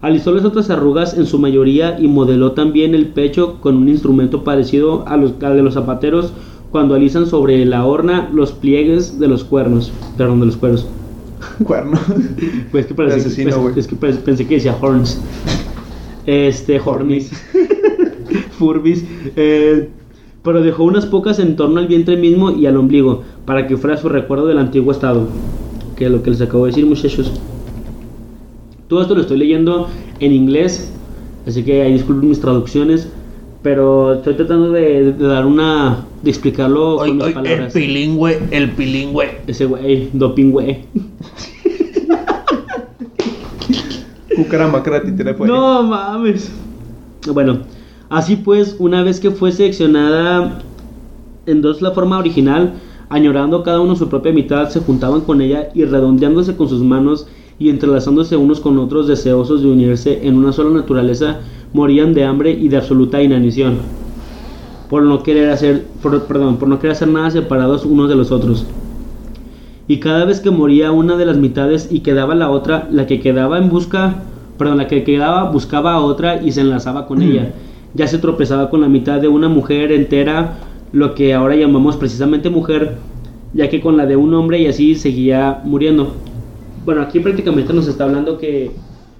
S3: Alisó las otras arrugas en su mayoría y modeló también el pecho con un instrumento parecido a los al de los zapateros cuando alisan sobre la horna los pliegues de los cuernos, perdón, de los cueros.
S2: Cuerno.
S3: Pues que parece,
S2: asesino,
S3: pues- es que pensé, pensé que decía horns. Este, hornis. Furbis. Eh, pero dejó unas pocas en torno al vientre mismo y al ombligo, para que fuera su recuerdo del antiguo estado. Que es lo que les acabo de decir, muchachos. Todo esto lo estoy leyendo en inglés, así que ahí disculpen mis traducciones. Pero estoy tratando de, de dar una. de explicarlo
S4: Hoy,
S3: con mis
S4: hoy, el
S3: palabras.
S4: pilingüe, el pilingüe.
S3: Ese güey, doping güey. No mames. Bueno, así pues, una vez que fue seleccionada en dos la forma original, añorando cada uno su propia mitad, se juntaban con ella y redondeándose con sus manos y entrelazándose unos con otros deseosos de unirse en una sola naturaleza, morían de hambre y de absoluta inanición. Por no querer hacer, por- perdón, por no querer hacer nada separados unos de los otros. Y cada vez que moría una de las mitades y quedaba la otra, la que quedaba en busca, perdón, la que quedaba buscaba a otra y se enlazaba con ella. Ya se tropezaba con la mitad de una mujer entera, lo que ahora llamamos precisamente mujer, ya que con la de un hombre y así seguía muriendo. Bueno, aquí prácticamente nos está hablando que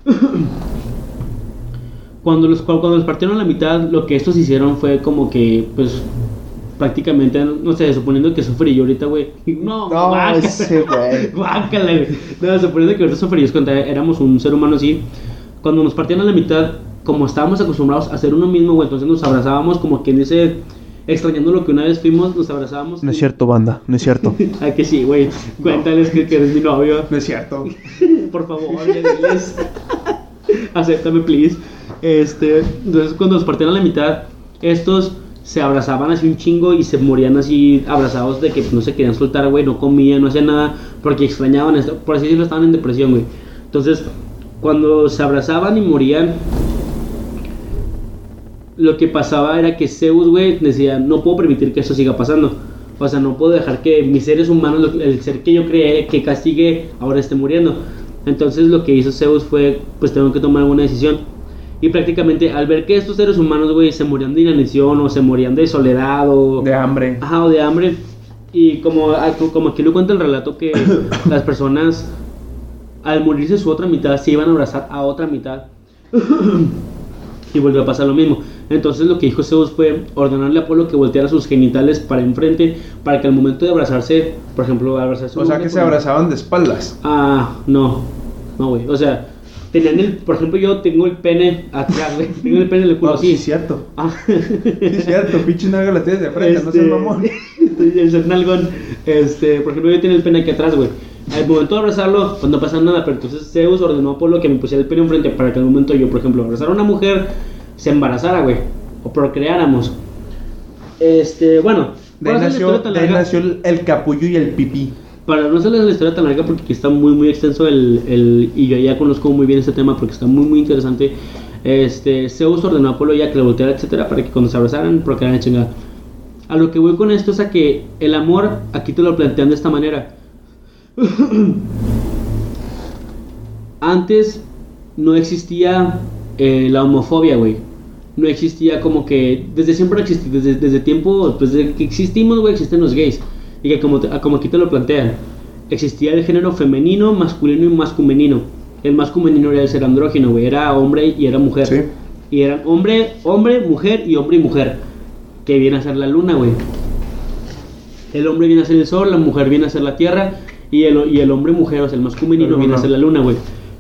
S3: cuando los cuando los partieron a la mitad, lo que estos hicieron fue como que pues prácticamente, no sé, suponiendo que sufrí yo ahorita, güey. No,
S2: No,
S3: guácala.
S2: ese güey.
S3: Guácala, güey. No, suponiendo que ahorita sufrí, cuando éramos un ser humano así, cuando nos partían a la mitad, como estábamos acostumbrados a ser uno mismo, güey, entonces nos abrazábamos como quien dice, extrañando lo que una vez fuimos, nos abrazábamos.
S2: No es cierto, banda, no es cierto.
S3: Ay, que sí, güey. Cuéntales que, que eres mi novio.
S2: No es cierto.
S3: Por favor, diles. Acéptame, please. Este, entonces cuando nos partían a la mitad, estos se abrazaban así un chingo y se morían así abrazados de que no se querían soltar, güey, no comían, no hacían nada, porque extrañaban esto, por así decirlo, estaban en depresión, güey. Entonces, cuando se abrazaban y morían, lo que pasaba era que Zeus, güey, decía, no puedo permitir que esto siga pasando. O sea, no puedo dejar que mis seres humanos, el ser que yo creé, que castigue, ahora esté muriendo. Entonces lo que hizo Zeus fue, pues tengo que tomar alguna decisión. Y prácticamente al ver que estos seres humanos, güey, se morían de inanición o se morían de soledad o...
S2: De hambre.
S3: Ajá, o de hambre. Y como, co- como aquí lo cuenta el relato que las personas al morirse su otra mitad se iban a abrazar a otra mitad. y volvió a pasar lo mismo. Entonces lo que dijo Zeus fue ordenarle a Apolo que volteara sus genitales para enfrente para que al momento de abrazarse, por ejemplo, abrazarse
S2: O sea que se abrazaban de espaldas.
S3: Ah, no. No, güey. O sea, tenían el, por ejemplo, yo tengo el pene atrás, güey. Tengo el pene en el culo
S2: No,
S3: así.
S2: sí, es cierto.
S3: Ah.
S2: Sí, cierto. Pinche nalga la tienes de frente, no seas
S3: Este,
S2: mamón.
S3: el nalgón, este, por ejemplo, yo tenía el pene aquí atrás, güey. Al momento de abrazarlo, pues no pasa nada, pero entonces Zeus ordenó a Apolo que me pusiera el pene enfrente para que al momento yo, por ejemplo, abrazara a una mujer, se embarazara, güey, o procreáramos. Este, bueno,
S2: De ahí nació, de ahí nació el, capullo y el pipí.
S3: para no hacerles la historia tan larga porque aquí está muy muy extenso el, el- y yo ya conozco muy bien este tema porque está muy muy interesante este Zeus ordenó a Apolo ya que le volteara etcétera para que cuando se abrazaran procrearan chingada a lo que voy con esto es a que el amor aquí te lo plantean de esta manera antes no existía eh, la homofobia güey no existía como que desde siempre ha existido desde, desde tiempo pues desde que existimos güey existen los gays. Y que como, como aquí te lo plantean existía el género femenino masculino y mascumenino. El mascumenino era el ser andrógino güey era hombre y era mujer.
S2: Sí.
S3: y eran hombre hombre mujer y hombre y mujer que viene a ser la luna güey. El hombre viene a ser el sol, la mujer viene a ser la tierra y el, y el hombre mujer, o sea, el masculino viene a ser la luna, güey.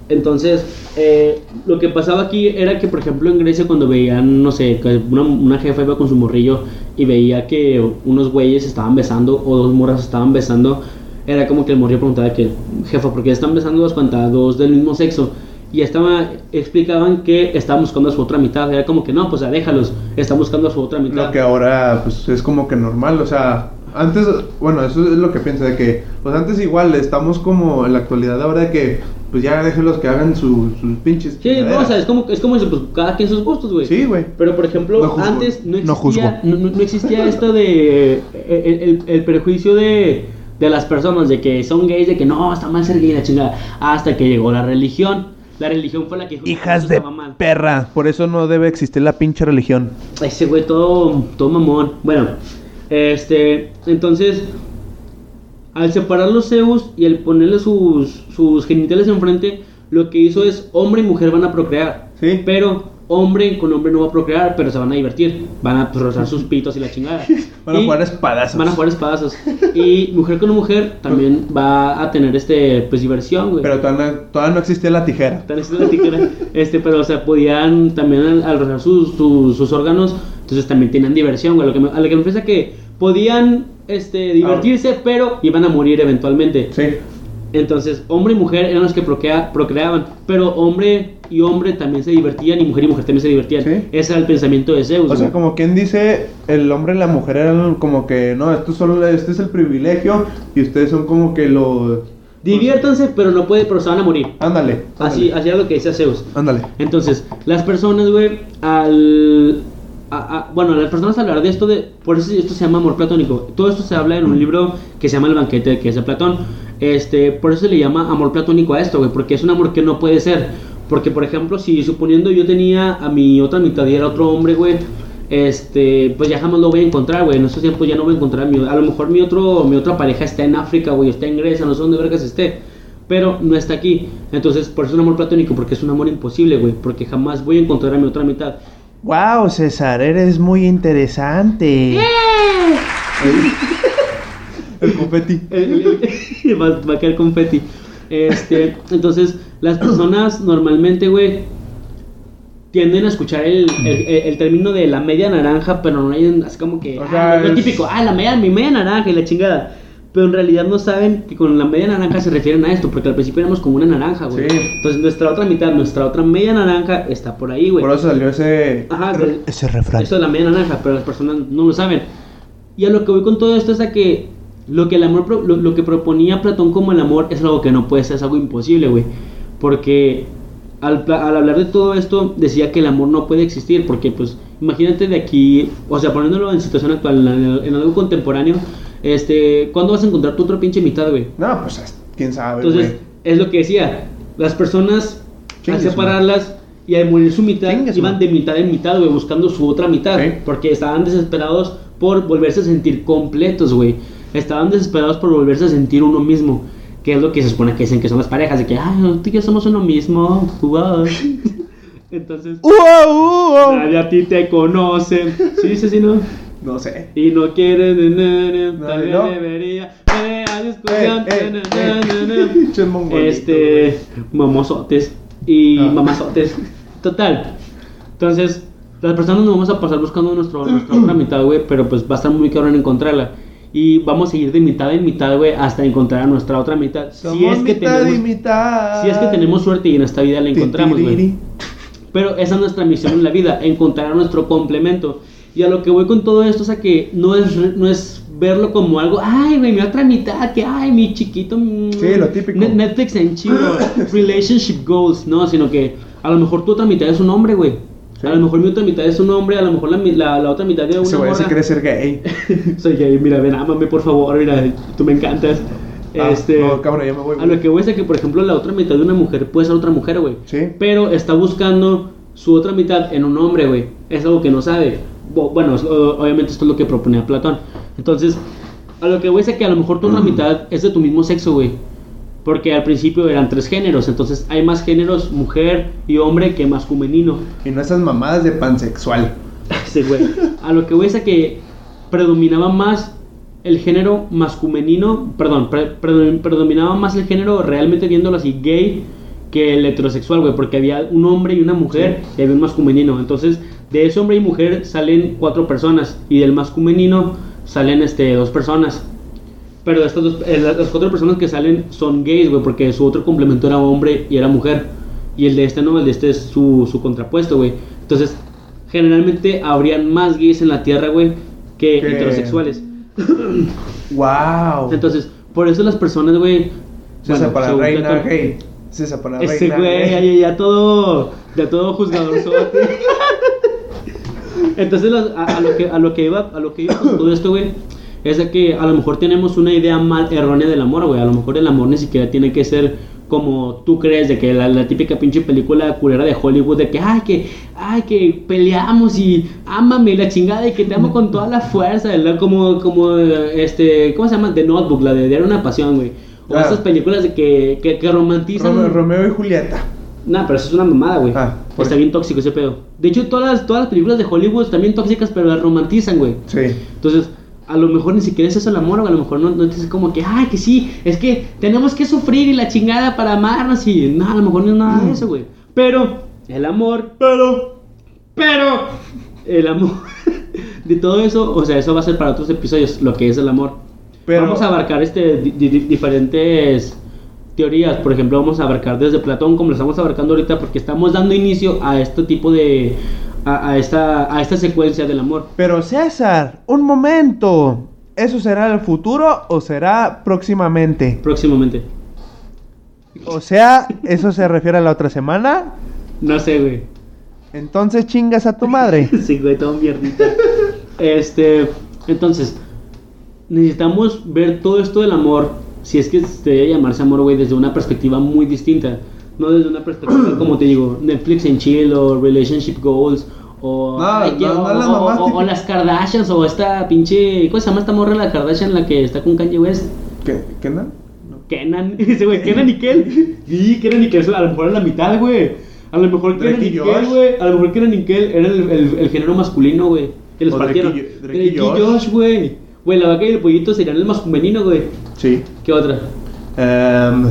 S3: Entonces, eh, lo que pasaba aquí era que, por ejemplo, en Grecia cuando veían, no sé, que una, una jefa iba con su morrillo y veía que unos güeyes estaban besando o dos morras estaban besando, era como que el morrillo preguntaba que, jefa, ¿por qué están besando dos cuantas, dos del mismo sexo? Y estaba, explicaban que estaban buscando a su otra mitad. Era como que no, pues déjalos, están buscando a su otra mitad.
S2: Lo que ahora pues es como que normal, o sea, antes, bueno, eso es lo que pienso, de que, pues antes igual, estamos como en la actualidad ahora de que, pues ya déjenlos que hagan su- sus pinches.
S3: Sí, no, o sea, es como, es como pues, cada quien sus gustos, güey.
S2: Sí, güey.
S3: Pero por ejemplo,
S2: No
S3: antes no
S2: no juzgo.
S3: existía, no, no- no existía esto de el, el- el prejuicio de, de las personas de que son gays, de que no, está mal ser gay, la chingada. Hasta que llegó la religión. La religión fue la que
S4: Hijas
S3: eso
S4: de perra.
S2: Por eso no debe existir la pinche religión.
S3: Ese güey todo, todo mamón. Bueno, este, entonces, al separar los Zeus y al ponerle sus, sus genitales enfrente, lo que hizo es hombre y mujer van a procrear.
S2: Sí.
S3: Pero hombre con hombre no va a procrear, pero se van a divertir. Van a pues, rozar sus pitos y la chingada.
S2: Van a jugar espadazos.
S3: Van a jugar espadazos. Y mujer con mujer también va a tener este pues diversión, güey.
S2: Pero todavía no, todavía no existía la tijera.
S3: Están haciendo la tijera. Este, pero, o sea, podían también al, al rozar sus, sus, sus órganos, entonces también tenían diversión, güey. Lo que me, a lo que me parece que podían este, divertirse, pero iban a morir eventualmente.
S2: Sí.
S3: Entonces, hombre y mujer eran los que procrea- procreaban, pero hombre y hombre también se divertían y mujer y mujer también se divertían.
S2: Sí.
S3: Ese era el pensamiento de Zeus.
S2: O sea,
S3: güey.
S2: como quien dice, el hombre y la mujer eran como que, no, esto solo, este es el privilegio y ustedes son como que los...
S3: Diviértanse, pero no puede, pero se van a morir.
S2: Ándale.
S3: Así, así era lo que decía Zeus.
S2: Ándale.
S3: Entonces, las personas, güey, al... a- a- bueno, las personas hablar de esto, de, por eso esto se llama amor platónico. Todo esto se habla en un libro que se llama El banquete, que es de Platón. Este, por eso se le llama amor platónico a esto, güey, porque es un amor que no puede ser. Porque, por ejemplo, si suponiendo yo tenía a mi otra mitad y era otro hombre, güey, este, pues ya jamás lo voy a encontrar, güey. En estos tiempos ya no voy a encontrar a mi, a lo mejor mi otro, mi otra pareja está en África, güey, está en Grecia, no sé dónde vergas esté pero no está aquí. Entonces, por eso es un amor platónico, porque es un amor imposible, güey, porque jamás voy a encontrar a mi otra mitad.
S4: Wow, César, eres muy interesante.
S2: El confeti.
S3: El- el- va, va a caer confeti. Este, entonces, las personas normalmente, güey, tienden a escuchar el, el, el término de la media naranja, pero no hay así como que,
S2: O
S3: ah, lo típico, ah, la media, mi media naranja y la chingada. Pero en realidad no saben que con la media naranja se refieren a esto, porque al principio éramos como una naranja, güey.
S2: Sí.
S3: Entonces, nuestra otra mitad, nuestra otra media naranja está por ahí, güey.
S2: Por eso salió ese...
S3: Ajá, pero-
S4: Ese refrán.
S3: esto de la media naranja, pero las personas no lo saben. Y a lo que voy con todo esto es a que lo que el amor pro- lo, lo que proponía Platón como el amor es algo que no puede ser, es algo imposible, güey. Porque al, al hablar de todo esto decía que el amor no puede existir, porque pues imagínate de aquí, o sea, poniéndolo en situación actual, en, en algo contemporáneo, este, ¿cuándo vas a encontrar tu otra pinche mitad, güey?
S2: No, pues es- quién sabe,
S3: Entonces,
S2: güey.
S3: es lo que decía, las personas al separarlas y al morir su mitad iban de mitad en mitad, güey, buscando su otra mitad,
S2: Sí.
S3: porque estaban desesperados por volverse a sentir completos, güey. Estaban desesperados por volverse a sentir uno mismo, que es lo que se supone que dicen que son las parejas, de que, ay, tú y yo somos uno mismo. wow". Entonces,
S2: ¡Uo, uo!
S3: nadie a ti te conoce. Sí, sí, sí, ¿no?
S2: No sé.
S3: Y no quiere,
S2: No,
S3: vez
S2: no.
S3: debería. eh, a discusión,
S2: Eh, eh,
S3: Este, mamosotes y
S2: Ah.
S3: mamazotes. Total. Entonces, las personas nos vamos a pasar buscando nuestro, nuestra otra mitad, güey, pero pues va a estar muy cabrón encontrarla. Y vamos a seguir de mitad en mitad, güey, hasta encontrar a nuestra otra mitad. si
S2: Somos
S3: es que
S2: mitad y
S3: tenemos,
S2: mitad.
S3: si es que tenemos suerte y en esta vida la encontramos, güey. Pero esa es nuestra misión en la vida, encontrar a nuestro complemento. Y a lo que voy con todo esto es a que no es, no es verlo como algo, ay, güey, mi otra mitad, que, ay, mi chiquito. mm,
S2: Sí, lo típico.
S3: Net- Netflix en chingo, relationship goals, no, sino que a lo mejor tu otra mitad es un hombre, güey.
S2: Sí.
S3: A lo mejor mi otra mitad es un hombre, a lo mejor la, la, la otra mitad de una
S2: se
S3: morra.
S2: quiere ser gay.
S3: Soy gay, mira, ven, ámame por favor, mira, tú me encantas.
S2: Ah,
S3: este,
S2: no, cabrón, ya me voy,
S3: a lo que voy es a que, por ejemplo, la otra mitad de una mujer puede ser otra mujer, güey.
S2: Sí.
S3: Pero está buscando su otra mitad en un hombre, güey. Es algo que no sabe. Bueno, obviamente esto es lo que proponía Platón. Entonces, a lo que voy es a que a lo mejor tu otra mitad es de tu mismo sexo, güey. Porque al principio eran tres géneros. Entonces hay más géneros, mujer y hombre, que masculinino.
S2: Y no esas mamadas de pansexual.
S3: Sí, güey. A lo que voy es a que predominaba más el género masculinino, perdón, pre- predo- predominaba más el género realmente viéndolo así gay que el heterosexual, güey, porque había un hombre y una mujer y había un masculinino. Entonces, de ese hombre y mujer salen cuatro personas y del masculinino salen este dos personas. Pero estas dos, eh, las cuatro personas que salen son gays, güey, porque su otro complemento era hombre y era mujer. Y el de este no, el de este es su, su contrapuesto, güey. Entonces, generalmente habrían más gays en la tierra, güey, que heterosexuales.
S2: Wow.
S3: Entonces, por eso las personas, güey.
S2: César
S3: bueno,
S2: para reina gay. César para
S3: Ese
S2: reina
S3: güey,
S2: gay.
S3: ya, ya todo, ya todo juzgador Entonces, a, a lo que, a lo que iba, a lo que iba con todo esto, güey, es de que a lo mejor tenemos una idea mal errónea del amor, güey. A lo mejor el amor ni siquiera tiene que ser como tú crees, de que la, la típica pinche película culera de Hollywood, de que, ay, que, ay, que peleamos y ámame la chingada y que te amo con toda la fuerza, ¿verdad? Como, como, este, ¿cómo se llama? The Notebook, la de de una Pasión, güey. O
S2: Ah.
S3: esas películas de que, que, que romantizan.
S2: Romeo, Romeo y Julieta.
S3: Nah, pero eso es una mamada, güey.
S2: Ah, por
S3: Está
S2: eso.
S3: bien tóxico ese pedo. De hecho, todas las, todas las películas de Hollywood están bien tóxicas, pero las romantizan, güey.
S2: Sí.
S3: Entonces, a lo mejor ni siquiera es eso el amor, o a lo mejor no, no es como que, ay, que sí, es que tenemos que sufrir y la chingada para amarnos y no, a lo mejor no es nada de eso, güey. Pero, el amor,
S2: Pero.
S3: pero, el amor, de todo eso, o sea, eso va a ser para otros episodios, lo que es el amor.
S2: Pero-
S3: Vamos a abarcar este, di- di- diferentes teorías, por ejemplo, vamos a abarcar desde Platón, como lo estamos abarcando ahorita, porque estamos dando inicio a este tipo de, a, a esta, a esta secuencia del amor.
S4: Pero César, un momento. ¿Eso será el futuro o será próximamente?
S3: Próximamente.
S4: O sea, ¿eso se refiere a la otra semana?
S3: No sé, güey.
S4: Entonces chingas a tu madre.
S3: Sí, güey, todo mierdita. Este, entonces, necesitamos ver todo esto del amor, si es que se debe llamarse amor, güey, desde una perspectiva muy distinta. No desde una perspectiva, como te digo, Netflix en chill o Relationship Goals. O,
S2: No,
S3: ay, que-
S2: no, no
S3: o-
S2: las
S3: o- o- las Kardashians o esta pinche. ¿Cómo se llama esta morra la Kardashian la que está con Kanye West?
S2: ¿Qué, ¿Qué no?
S3: Kenan, ese güey, Kenan y Kel. Sí, Kenan y Kel, a lo mejor era la mitad, güey. A lo mejor
S2: Drake
S3: Kenan y Kel, güey. A lo mejor Kenan y Kel era el, el, el género masculino, güey. Que les partieron.
S2: Drake y Josh.
S3: Josh, güey. Güey, la vaca y el pollito serían el masculino, güey.
S2: Sí.
S3: ¿Qué otra?
S2: Um,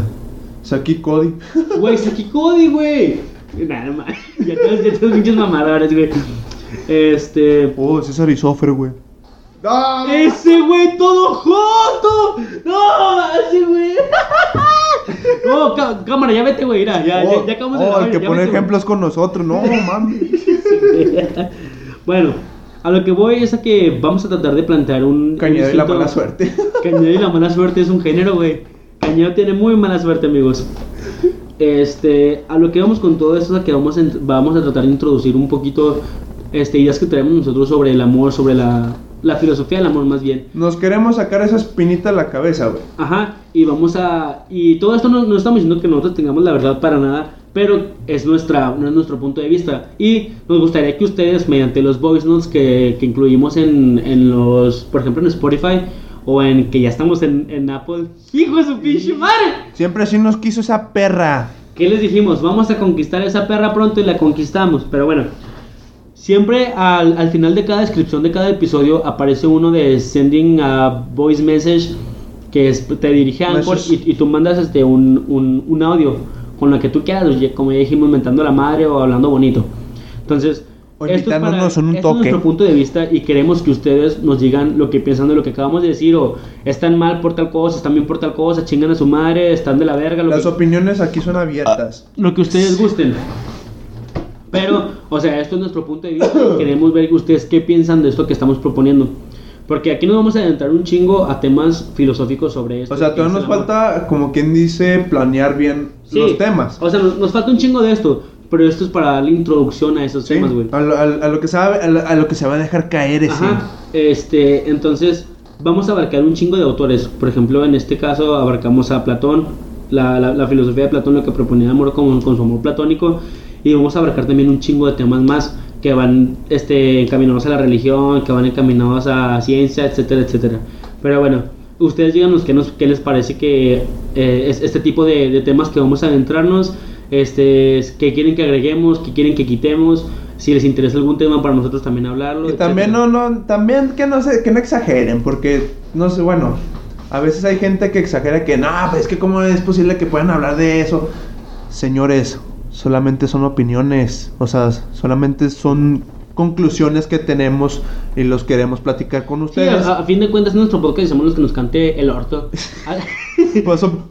S2: Saki Cody.
S3: Güey, Saki Cody, güey. Nada más. Ya todos, ya todos pinches mamadores, güey. Este.
S4: Oh, César y Sofer, güey.
S2: ¡Ah!
S3: Ese güey todo joto. No, ese güey. No, cá- cámara, ya vete, güey. Mira, ya,
S2: oh,
S3: ya, ya acabamos de
S2: oh,
S3: grabar,
S2: el que pone ejemplos con nosotros. No, mames.
S3: bueno, a lo que voy es a que vamos a tratar de plantear un. un
S2: Cañedo y la mala suerte.
S3: Cañedo y la mala suerte es un género, güey. Cañedo tiene muy mala suerte, amigos. Este, a lo que vamos con todo esto es a que vamos a, vamos a tratar de introducir un poquito este, ideas que traemos nosotros sobre el amor, sobre la la filosofía del amor más bien.
S2: Nos queremos sacar esa espinita de la cabeza, güey.
S3: Ajá, y vamos a... Y todo esto no, no estamos diciendo que nosotros tengamos la verdad para nada, pero es, nuestra, no es nuestro punto de vista. Y nos gustaría que ustedes, mediante los voice notes que, que incluimos en, en los, por ejemplo, en Spotify, o en que ya estamos en, en Apple, ¡hijo de su pinche madre!
S2: Siempre así nos quiso esa perra.
S3: ¿Qué les dijimos? Vamos a conquistar esa perra pronto y la conquistamos. Pero bueno, siempre al, al final de cada descripción de cada episodio aparece uno de sending a voice message que es- te dirige a Anchor y, y tú mandas este, un, un, un audio con lo que tú quieras, como ya dijimos, mentando la madre o hablando bonito. Entonces, esto es, para,
S2: en un
S3: es nuestro punto de vista y queremos que ustedes nos digan lo que piensan de lo que acabamos de decir o están mal por tal cosa, están bien por tal cosa, chingan a su madre, están de la verga, lo
S2: Las
S3: que,
S2: opiniones aquí son abiertas.
S3: lo que ustedes gusten. Pero, o sea, esto es nuestro punto de vista y queremos ver ustedes qué piensan de esto que estamos proponiendo. Porque aquí nos vamos a adentrar un chingo a temas filosóficos sobre esto.
S2: O sea,
S3: que
S2: todavía nos falta, como quien dice, planear bien
S3: Sí,
S2: los temas.
S3: O sea, nos, nos falta un chingo de esto. Pero esto es para darle introducción a esos
S2: Sí,
S3: temas, güey.
S2: a, lo, a a lo que sabe, a lo, a lo que se va a dejar caer ese.
S3: Ajá. Este, entonces, vamos a abarcar un chingo de autores. Por ejemplo, en este caso abarcamos a Platón, la, la- la filosofía de Platón, lo que proponía amor con, con su amor platónico. Y vamos a abarcar también un chingo de temas más que van este, encaminados a la religión, que van encaminados a ciencia, etcétera, etcétera. Pero bueno, ustedes díganos qué, nos, qué les parece que eh, es este tipo de, de temas que vamos a adentrarnos, este, qué quieren que agreguemos, qué quieren que quitemos, si les interesa algún tema para nosotros también hablarlo.
S2: Y también
S3: etcétera.
S2: no, no, también que no se, que no exageren, porque no sé, bueno, a veces hay gente que exagera que no, pues es que cómo es posible que puedan hablar de eso. Señores, solamente son opiniones, o sea, solamente son conclusiones que tenemos y los queremos platicar con
S3: Sí,
S2: ustedes.
S3: a, a fin de cuentas, en nuestro podcast somos los que nos cante el orto. A,
S2: Por eso-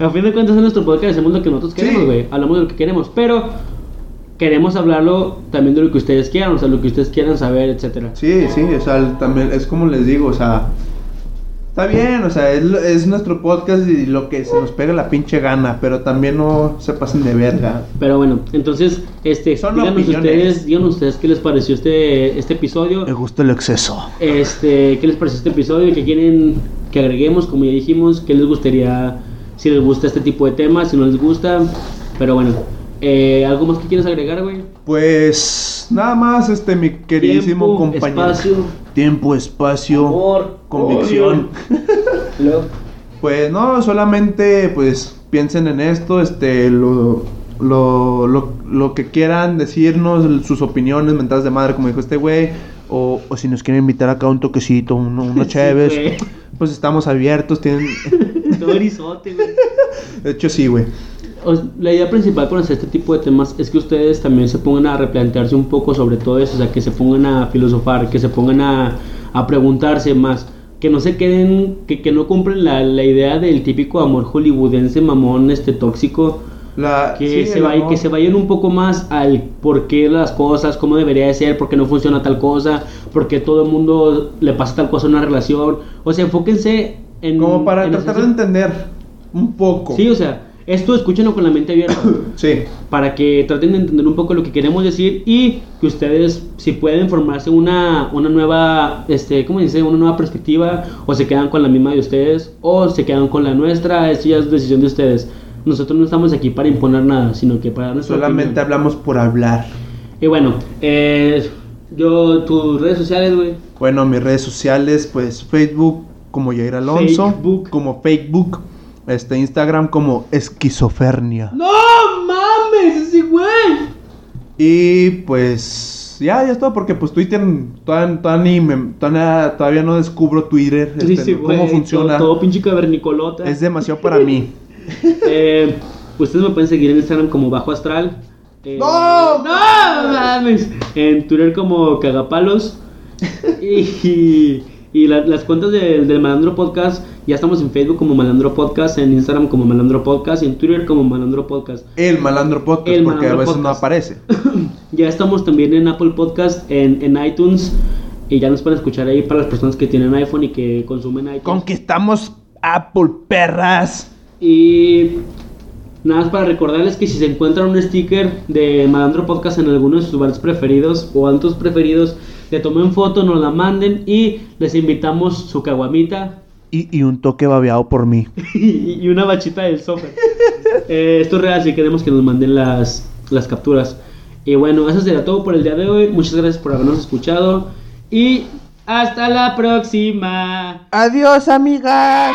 S3: a fin de cuentas, en nuestro podcast hacemos lo que nosotros queremos,
S2: Sí.
S3: güey. Hablamos de lo que queremos, pero queremos hablarlo también de lo que ustedes quieran, o sea, lo que ustedes quieran saber, etcétera.
S2: Sí, sí, o sea, también es como les digo, o sea, está bien, o sea, es, lo- es nuestro podcast y lo que se nos pega la pinche gana, pero también no se pasen de verga.
S3: Pero bueno, entonces, este,
S2: Son
S3: díganos
S2: opiniones.
S3: ustedes, díganos ustedes qué les pareció este, este episodio.
S2: gusta el exceso.
S3: Este, ¿qué les pareció este episodio? ¿Qué quieren que agreguemos? Como ya dijimos, ¿qué les gustaría? Si les gusta este tipo de temas, si no les gusta. Pero bueno, eh, ¿algo más que quieres agregar, güey?
S2: Pues nada más, este, mi queridísimo
S3: Tiempo,
S2: compañero.
S3: espacio,
S2: Tiempo, espacio,
S3: amor,
S2: convicción. Pues no, solamente pues piensen en esto, este, lo, lo, lo, lo que quieran decirnos, sus opiniones, mentadas de madre, como dijo este güey, o, o si nos quieren invitar acá a un toquecito, uno- chéves, pues estamos abiertos, tienen...
S3: todo güey.
S2: De hecho sí, güey.
S3: La idea principal con hacer este tipo de temas es que ustedes también se pongan a replantearse un poco sobre todo eso, o sea, que se pongan a filosofar, que se pongan a, a preguntarse más, que no se queden, que, que no cumplen la, la idea del típico amor hollywoodense mamón, este tóxico,
S2: La,
S3: que,
S2: sí,
S3: se vaya- que se vayan un poco más al por qué las cosas, cómo debería de ser, por qué no funciona tal cosa, por qué todo el mundo le pasa tal cosa en una relación, o sea, enfóquense en...
S2: Como para
S3: en
S2: tratar de
S3: hacer-
S2: entender un poco.
S3: Sí, o sea, esto escúchenlo con la mente abierta.
S2: Sí.
S3: para que traten de entender un poco lo que queremos decir y que ustedes si pueden formarse una, una nueva este cómo dice una nueva perspectiva o se quedan con la misma de ustedes o se quedan con la nuestra eso ya es decisión de ustedes nosotros no estamos aquí para imponer nada sino que para nuestra
S2: Solamente
S3: opinión.
S2: hablamos por hablar.
S3: y bueno eh, yo tus redes sociales güey
S2: Bueno, mis redes sociales, pues Facebook como Jair Alonso,
S3: Facebook.
S2: como Facebook, este Instagram como esquizofrenia.
S3: no mames ese güey
S2: Y pues ya, ya es todo, porque pues Twitter todavía, todavía, me- todavía, todavía no descubro Twitter, este,
S3: Dice,
S2: cómo
S3: güey,
S2: funciona.
S3: todo, todo pinche cavernicolota
S2: Es demasiado para mí.
S3: Eh, ustedes me pueden seguir en Instagram como Bajo Astral. Eh,
S2: ¡No!
S3: ¡No mames! En Twitter como Cagapalos. y y la- las cuentas de- del Malandro Podcast. Ya estamos en Facebook como Malandro Podcast, en Instagram como Malandro Podcast y en Twitter como Malandro Podcast.
S2: El malandro podcast,
S3: El
S2: porque a veces no aparece.
S3: Ya estamos también en Apple Podcast, en, en iTunes. Y ya nos pueden escuchar ahí para las personas que tienen iPhone y que consumen iTunes.
S2: Conquistamos Apple, perras.
S3: Y nada más para recordarles que si se encuentran un sticker de Malandro Podcast en alguno de sus bares preferidos o altos preferidos, le tomen foto, nos la manden y les invitamos su caguamita
S2: Y, y un toque babeado por mí.
S3: y y una bachita del software. Eh, esto es real, si queremos que nos manden las, las capturas. Y bueno, eso será todo por el día de hoy. Muchas gracias por habernos escuchado. Y hasta la próxima.
S2: Adiós, amigas.